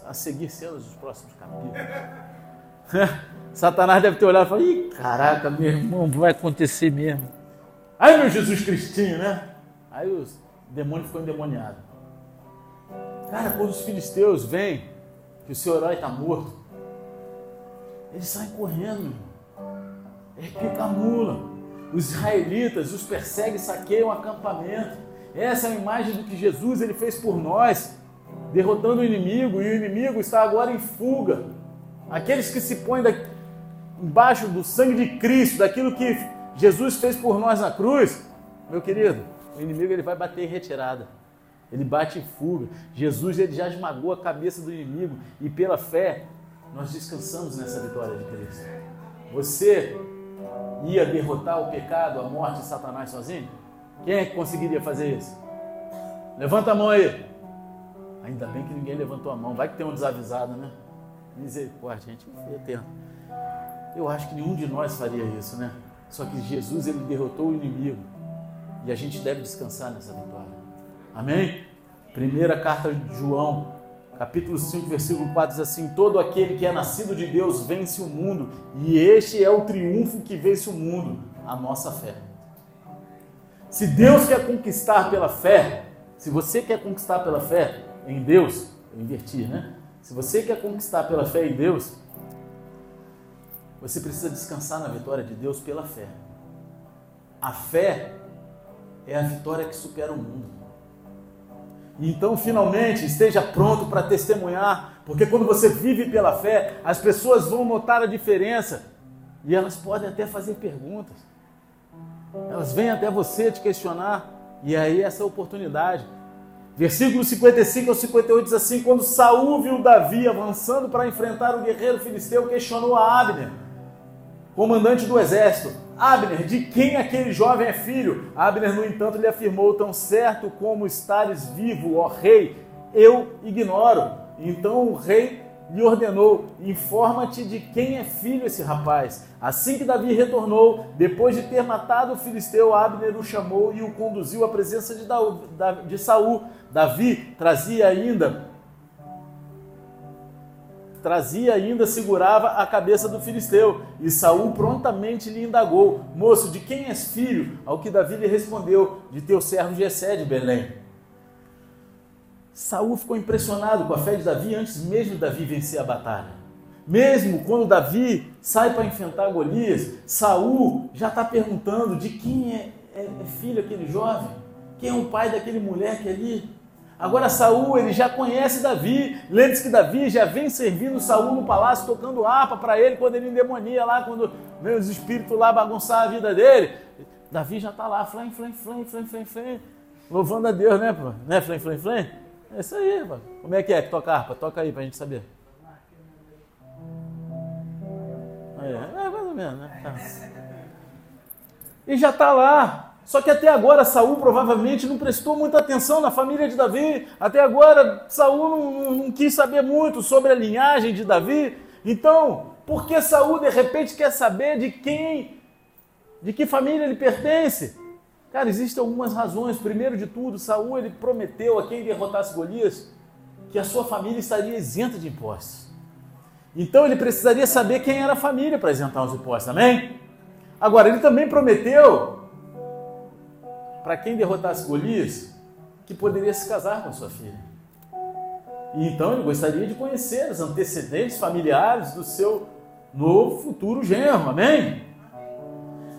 a seguir cenas dos próximos capítulos. Satanás deve ter olhado e falado: Ih, caraca, meu irmão, vai acontecer mesmo. Aí, meu Jesus Cristinho, né? Aí o demônio ficou endemoniado. Cara, quando os filisteus veem que o seu herói está morto, eles saem correndo, ele pica a mula os israelitas os perseguem saqueiam o acampamento. Essa é a imagem do que Jesus ele fez por nós, derrotando o inimigo, e o inimigo está agora em fuga. Aqueles que se põem embaixo do sangue de Cristo, daquilo que Jesus fez por nós na cruz, meu querido, o inimigo ele vai bater em retirada. Ele bate em fuga. Jesus ele já esmagou a cabeça do inimigo e pela fé nós descansamos nessa vitória de Cristo. Você ia derrotar o pecado, a morte e Satanás sozinho? Quem é que conseguiria fazer isso? Levanta a mão aí. Ainda bem que ninguém levantou a mão. Vai que tem um desavisado, né? Misericórdia, gente. Eu tento. Eu acho que nenhum de nós faria isso, né? Só que Jesus ele derrotou o inimigo e a gente deve descansar nessa vitória. Amém? Primeira carta de João, capítulo 5, versículo 4 diz assim: Todo aquele que é nascido de Deus vence o mundo, e este é o triunfo que vence o mundo, a nossa fé. Se Deus quer conquistar pela fé, se você quer conquistar pela fé em Deus, eu inverti, né? Se você quer conquistar pela fé em Deus, você precisa descansar na vitória de Deus pela fé. A fé é a vitória que supera o mundo. Então, finalmente, esteja pronto para testemunhar, porque quando você vive pela fé, as pessoas vão notar a diferença e elas podem até fazer perguntas. Elas vêm até você te questionar, e aí essa é oportunidade. Versículo 55 ao 58 diz assim: Quando Saul viu Davi avançando para enfrentar o guerreiro filisteu, questionou a Abner, comandante do exército: Abner, de quem aquele jovem é filho? Abner, no entanto, lhe afirmou: Tão certo como estares vivo, ó rei, eu ignoro. Então o rei lhe ordenou: Informa-te de quem é filho esse rapaz. Assim que Davi retornou, depois de ter matado o filisteu, Abner o chamou e o conduziu à presença de, Saul. Davi trazia ainda trazia ainda segurava a cabeça do filisteu, e Saul prontamente lhe indagou: Moço, de quem és filho? Ao que Davi lhe respondeu: De teu servo Jessé de Belém. Saul ficou impressionado com a fé de Davi antes mesmo de Davi vencer a batalha. Mesmo quando Davi sai para enfrentar Golias, Saul já está perguntando de quem é, é, é filho aquele jovem, quem é o pai daquele moleque ali. Agora Saul, ele já conhece Davi. Lembre-se que Davi já vem servindo Saul no palácio, tocando harpa para ele quando ele endemonia lá, quando vem os espíritos lá bagunçar a vida dele. Davi já está lá, flém, flém, flém, flém, flém, flém, louvando a Deus, né, pô? Né, flém, flém, flém? É isso aí, pô. Como é que é que toca harpa? Toca aí para a gente saber. É, é mais ou menos, né? Tá. E já está lá, só que até agora Saul provavelmente não prestou muita atenção na família de Davi. Até agora Saul não, não, não quis saber muito sobre a linhagem de Davi. Então, por que Saul de repente quer saber de quem, de que família ele pertence? Cara, existem algumas razões. Primeiro de tudo, Saul ele prometeu a quem derrotasse Golias que a sua família estaria isenta de impostos. Então ele precisaria saber quem era a família para isentar os impostos, amém? Agora, ele também prometeu para quem derrotasse Golias, que poderia se casar com sua filha. E então ele gostaria de conhecer os antecedentes familiares do seu novo futuro genro, amém?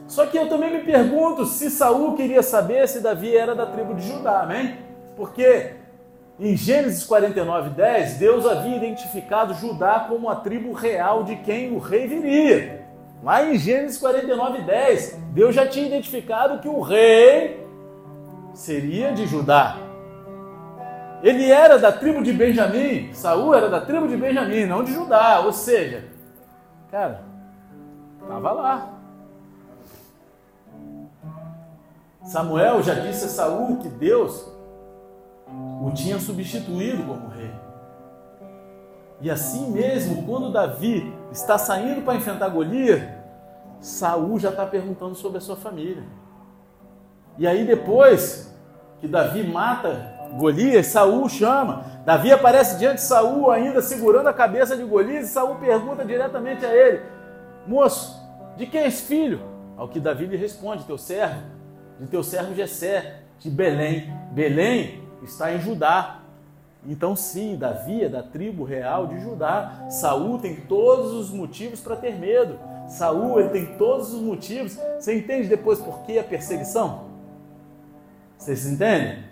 Só que eu também me pergunto se Saul queria saber se Davi era da tribo de Judá, amém? Porque em Gênesis 49, 10, Deus havia identificado Judá como a tribo real de quem o rei viria. Lá em Gênesis 49, 10, Deus já tinha identificado que o rei seria de Judá. Ele era da tribo de Benjamim, Saul era da tribo de Benjamim, não de Judá, ou seja, cara, estava lá. Samuel já disse a Saul que Deus o tinha substituído como rei. E assim mesmo, quando Davi está saindo para enfrentar Golias, Saul já está perguntando sobre a sua família. E aí depois que Davi mata Golias, Saul chama. Davi aparece diante de Saul ainda segurando a cabeça de Golias e Saul pergunta diretamente a ele: Moço, de quem és filho? Ao que Davi lhe responde: Teu servo, de teu servo Jessé, de Belém. Belém está em Judá. Então sim, Davi é da tribo real de Judá. Saul tem todos os motivos para ter medo. Saul ele tem todos os motivos. Você entende depois por que a perseguição? Vocês entendem?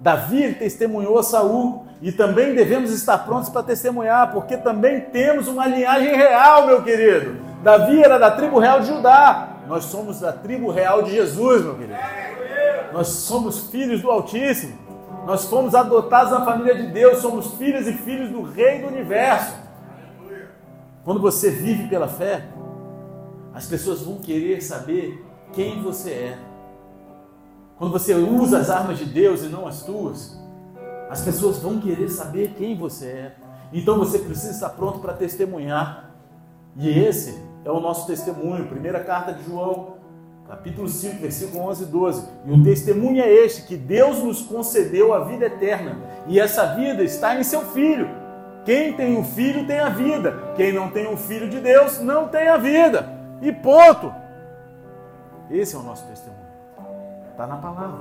Davi testemunhou a Saul e também devemos estar prontos para testemunhar, porque também temos uma linhagem real, meu querido. Davi era da tribo real de Judá. Nós somos da tribo real de Jesus, meu querido. Nós somos filhos do Altíssimo. Nós fomos adotados na família de Deus, somos filhos e filhos do Rei do Universo. Quando você vive pela fé, as pessoas vão querer saber quem você é. Quando você usa as armas de Deus e não as tuas, as pessoas vão querer saber quem você é. Então você precisa estar pronto para testemunhar. E esse é o nosso testemunho. Primeira carta de João, capítulo 5, versículo 11 e 12. E o testemunho é este: que Deus nos concedeu a vida eterna, e essa vida está em seu Filho. Quem tem o Filho tem a vida, quem não tem o Filho de Deus não tem a vida. E ponto. Esse é o nosso testemunho. Está na palavra.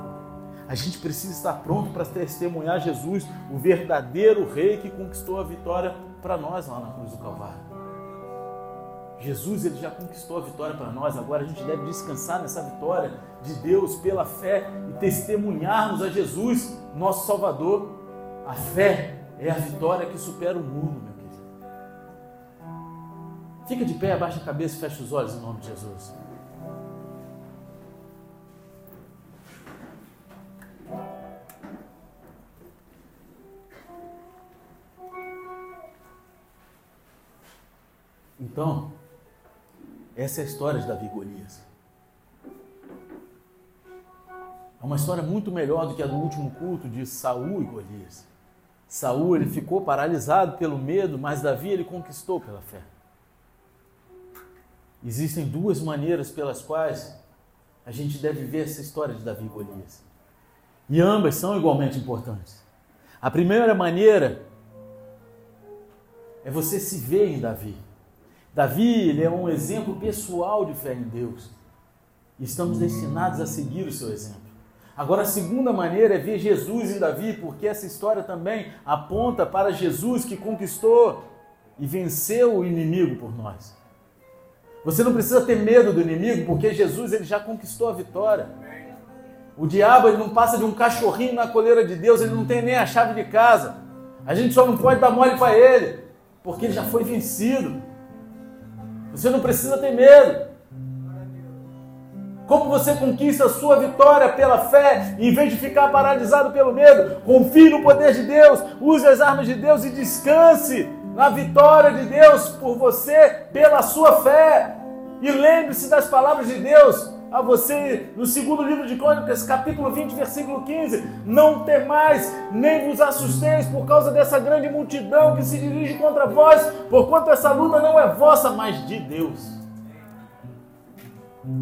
A gente precisa estar pronto para testemunhar Jesus, o verdadeiro Rei que conquistou a vitória para nós lá na cruz do Calvário. Jesus ele já conquistou a vitória para nós, agora a gente deve descansar nessa vitória de Deus pela fé e testemunharmos a Jesus, nosso Salvador. A fé é a vitória que supera o mundo, meu querido. Fica de pé, abaixa a cabeça e fecha os olhos em nome de Jesus. Então, essa é a história de Davi Golias. É uma história muito melhor do que a do último culto de Saul e Golias. Saul ele ficou paralisado pelo medo, mas Davi ele conquistou pela fé. Existem duas maneiras pelas quais a gente deve ver essa história de Davi e Golias. E ambas são igualmente importantes. A primeira maneira é você se ver em Davi. Davi ele é um exemplo pessoal de fé em Deus. Estamos destinados a seguir o seu exemplo. Agora, a segunda maneira é ver Jesus em Davi, porque essa história também aponta para Jesus que conquistou e venceu o inimigo por nós. Você não precisa ter medo do inimigo, porque Jesus ele já conquistou a vitória. O diabo ele não passa de um cachorrinho na coleira de Deus, ele não tem nem a chave de casa. A gente só não pode dar mole para ele, porque ele já foi vencido. Você não precisa ter medo. Como você conquista a sua vitória pela fé, em vez de ficar paralisado pelo medo? Confie no poder de Deus, use as armas de Deus e descanse na vitória de Deus por você pela sua fé. E lembre-se das palavras de Deus a você no segundo livro de Crônicas, capítulo 20, versículo 15: Não temais, nem vos assusteis por causa dessa grande multidão que se dirige contra vós, porquanto essa luta não é vossa, mas de Deus.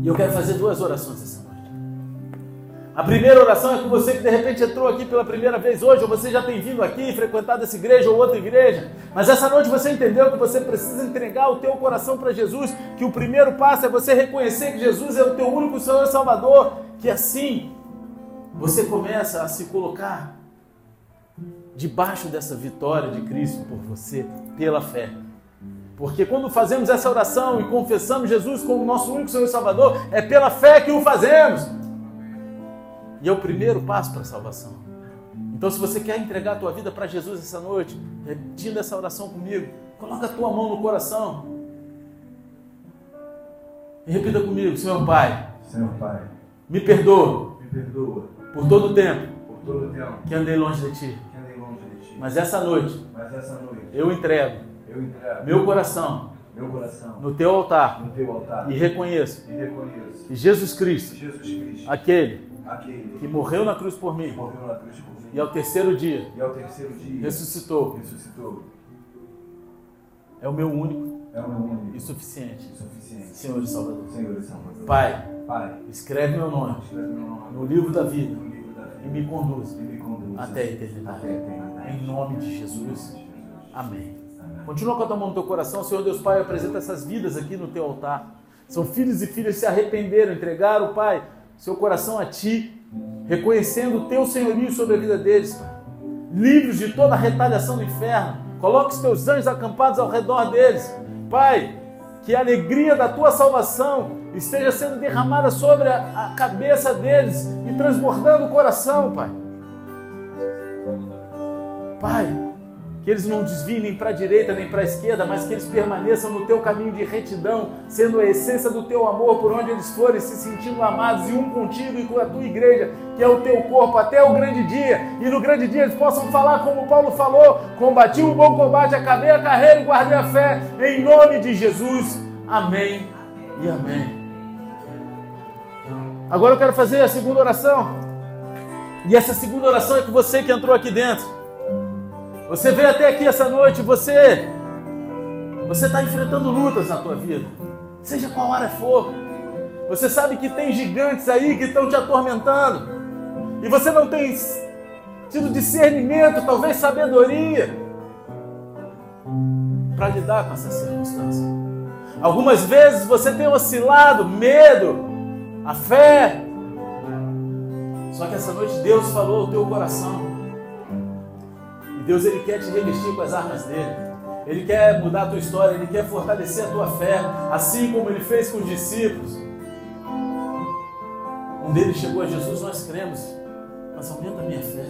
E eu quero fazer duas orações noite. A primeira oração é com você que de repente entrou aqui pela primeira vez hoje, ou você já tem vindo aqui, frequentado essa igreja ou outra igreja, mas essa noite você entendeu que você precisa entregar o teu coração para Jesus, que o primeiro passo é você reconhecer que Jesus é o teu único Senhor e Salvador, que assim você começa a se colocar debaixo dessa vitória de Cristo por você, pela fé. Porque quando fazemos essa oração e confessamos Jesus como nosso único Senhor e Salvador, é pela fé que o fazemos. E é o primeiro passo para a salvação. Então, se você quer entregar a tua vida para Jesus essa noite, repetindo essa oração comigo, coloca a tua mão no coração. E repita comigo, Senhor Pai. Senhor Pai. Me perdoa. Me perdoa. Por todo o tempo. Por todo o tempo. Que andei longe de ti. Que andei longe de ti. Mas essa noite. Mas essa noite. Eu entrego. Eu entrego. Meu coração. Meu coração. No teu altar. No teu altar. E reconheço. E reconheço. Que Jesus Cristo. Jesus Cristo. Aquele aquele que morreu na cruz por mim, cruz por mim, e ao terceiro dia, e ao terceiro dia ressuscitou, ressuscitou, é o meu único, é o meu único e suficiente, suficiente Senhor e Salvador. Senhor e Salvador. Pai, Pai, escreve meu nome, escreve meu nome no livro da vida livro da vida e me conduz e me conduz até a eternidade. até a eternidade. Em nome de Jesus. Jesus. Amém. Amém. Continua com a tua mão no teu coração, Senhor Deus Pai, apresenta essas vidas aqui no teu altar. São filhos e filhas que se arrependeram, entregaram, Pai, seu coração a Ti, reconhecendo o Teu senhorio sobre a vida deles. Livres de toda a retaliação do inferno. Coloque os Teus anjos acampados ao redor deles. Pai, que a alegria da Tua salvação esteja sendo derramada sobre a cabeça deles e transbordando o coração, Pai. Pai, que eles não desviem nem para a direita nem para a esquerda, mas que eles permaneçam no teu caminho de retidão, sendo a essência do teu amor por onde eles forem, se sentindo amados e um contigo e com a tua igreja, que é o teu corpo, até o grande dia. E no grande dia eles possam falar como Paulo falou: combati o bom combate, acabei a carreira e guardei a fé, em nome de Jesus. Amém e amém. Agora eu quero fazer a segunda oração. E essa segunda oração é com você que entrou aqui dentro. Você veio até aqui essa noite, você Você está enfrentando lutas na tua vida, seja qual área for. Você sabe que tem gigantes aí que estão te atormentando. E você não tem tido discernimento, talvez sabedoria, para lidar com essa circunstância. Algumas vezes você tem oscilado, medo, a fé. Só que essa noite Deus falou ao teu coração. Deus ele quer te revestir com as armas dele. Ele quer mudar a tua história, ele quer fortalecer a tua fé, assim como ele fez com os discípulos. Um deles chegou a Jesus, nós cremos, mas aumenta a minha fé.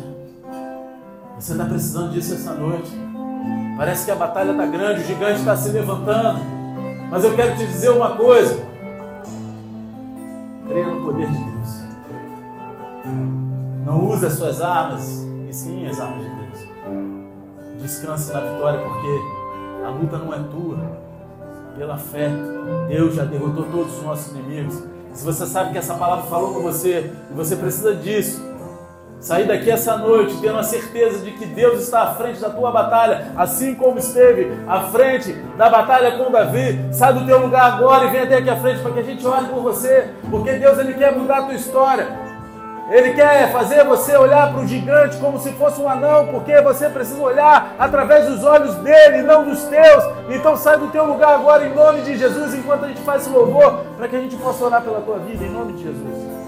Você está precisando disso essa noite. Parece que a batalha está grande, o gigante está se levantando. Mas eu quero te dizer uma coisa. Creia no poder de Deus. Não use as suas armas, e sim as armas de Deus. Descanse na vitória, porque a luta não é tua. Pela fé, Deus já derrotou todos os nossos inimigos. Se você sabe que essa palavra falou com você e você precisa disso, sair daqui essa noite tendo a certeza de que Deus está à frente da tua batalha, assim como esteve à frente da batalha com Davi. Sai do teu lugar agora e vem até aqui à frente para que a gente ore por você, porque Deus ele quer mudar a tua história. Ele quer fazer você olhar para o gigante como se fosse um anão, porque você precisa olhar através dos olhos dele, não dos teus. Então sai do teu lugar agora em nome de Jesus, enquanto a gente faz esse louvor, para que a gente possa orar pela tua vida, em nome de Jesus.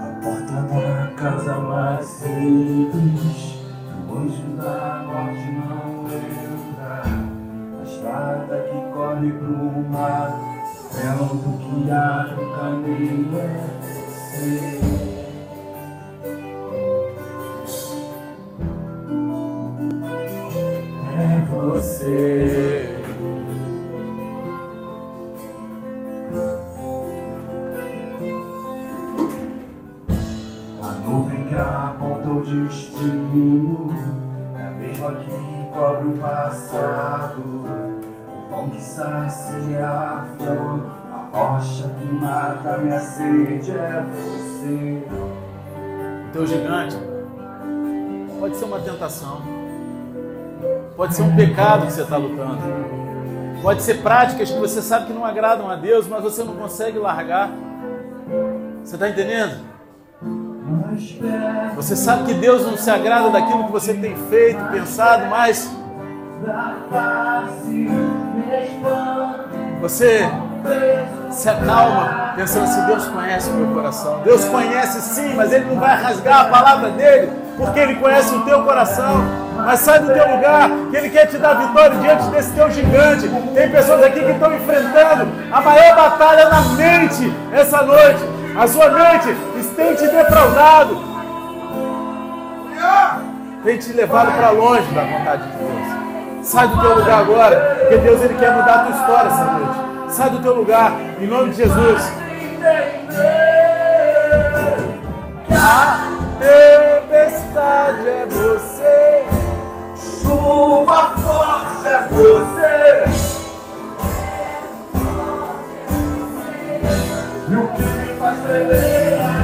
A porta da casa mais simples, o anjo da morte não estrada que corre pro mar, é onde que abre o caminho é você. É você. Minha sede é você. O teu gigante pode ser uma tentação, pode ser um pecado que você está lutando, pode ser práticas que você sabe que não agradam a Deus, mas você não consegue largar. Você está entendendo? Você sabe que Deus não se agrada daquilo que você tem feito, pensado, mas você se acalma pensando assim: Deus conhece o meu coração. Deus conhece sim, mas Ele não vai rasgar a palavra dele, porque Ele conhece o teu coração. Mas sai do teu lugar, que Ele quer te dar vitória diante desse teu gigante. Tem pessoas aqui que estão enfrentando a maior batalha na mente essa noite. A sua mente tem te defraudado, tem te levado para longe da vontade de Deus. Sai do teu lugar agora, porque Deus ele quer mudar a tua história essa noite. Sai do teu lugar, em nome de Jesus. A tempestade é você. Chuva forte é você. E o que me faz tremer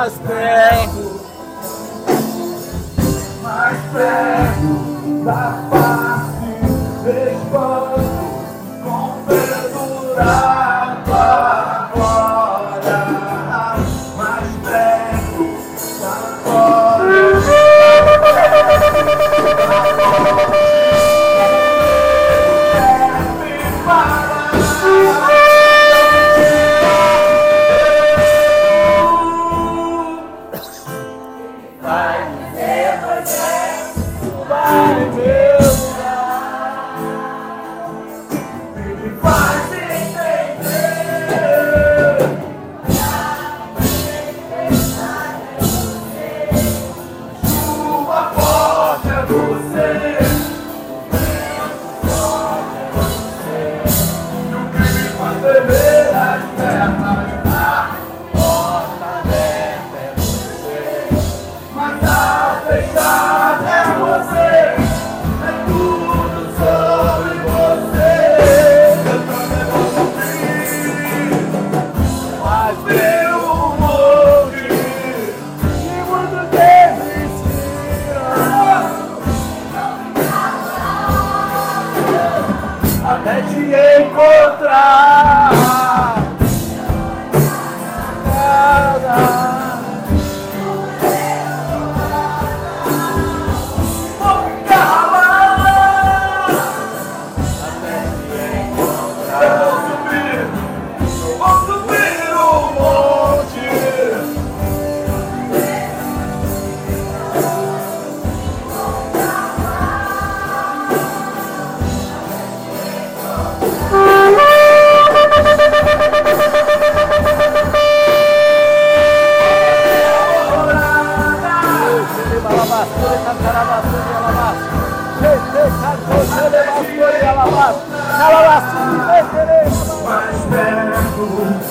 Mais perto, mais perto da face, espanto, confessado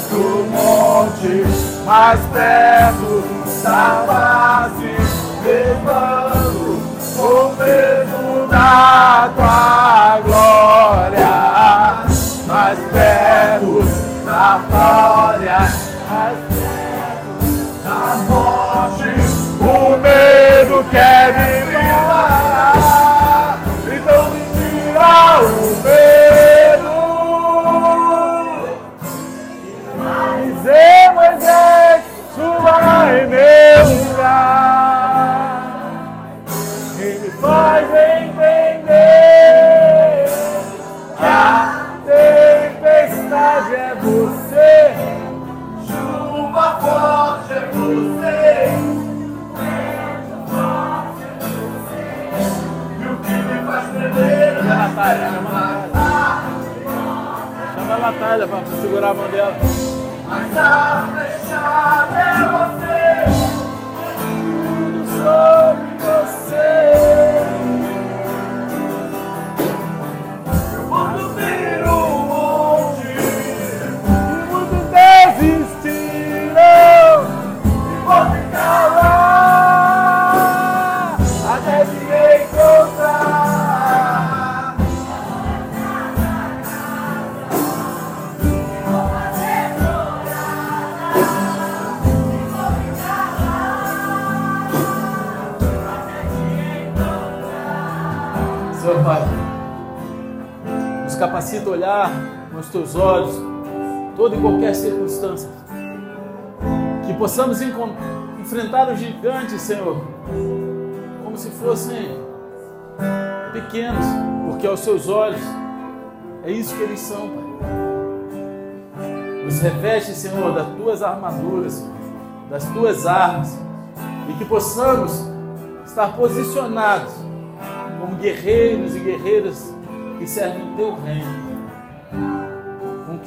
do monte, mais perto da face, levando o peso da tua Chama a Natália para segurar a mão dela. Mas a flechada é você, tudo sobre olhar nos teus olhos, toda e qualquer circunstância. Que possamos enfrentar os gigantes, Senhor, como se fossem pequenos, porque aos seus olhos é isso que eles são, Pai. Nos reveste, Senhor, das tuas armaduras, das tuas armas, e que possamos estar posicionados como guerreiros e guerreiras que servem o teu reino,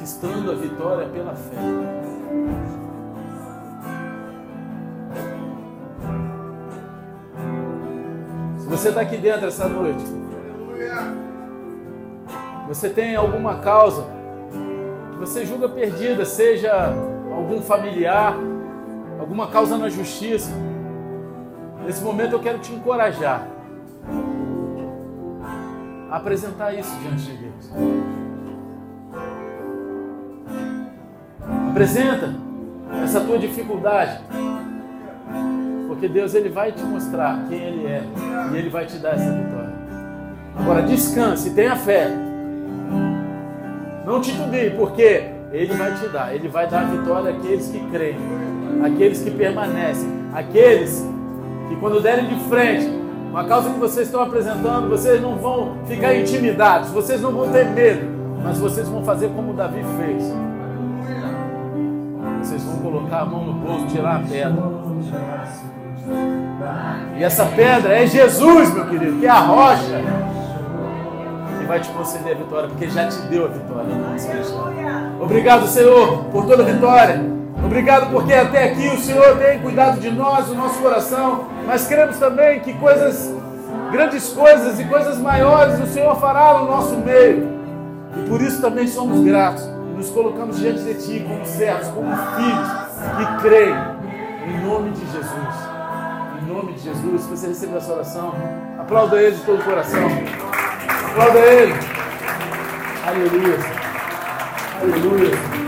conquistando a vitória pela fé. Se você está aqui dentro essa noite, você tem alguma causa que você julga perdida, seja algum familiar, alguma causa na justiça, nesse momento eu quero te encorajar a apresentar isso diante de Deus. Apresenta essa tua dificuldade, porque Deus ele vai te mostrar quem Ele é e Ele vai te dar essa vitória. Agora descanse, tenha fé. Não titubie, porque Ele vai te dar. Ele vai dar a vitória àqueles que creem, àqueles que permanecem, àqueles que quando derem de frente com a causa que vocês estão apresentando, vocês não vão ficar intimidados, vocês não vão ter medo, mas vocês vão fazer como Davi fez. Vocês vão colocar a mão no bolso, tirar a pedra. E essa pedra é Jesus, meu querido, que é a rocha que vai te conceder a vitória, porque já te deu a vitória. Obrigado, Senhor, por toda a vitória. Obrigado porque até aqui o Senhor tem cuidado de nós, do nosso coração. Mas queremos também que coisas, grandes coisas e coisas maiores o Senhor fará no nosso meio. E por isso também somos gratos. Nos colocamos diante de Ti como servos, como filhos que creem. Em nome de Jesus. Em nome de Jesus. Se você recebeu essa oração, aplauda Ele de todo o coração. Aplauda Ele. Aleluia. Aleluia.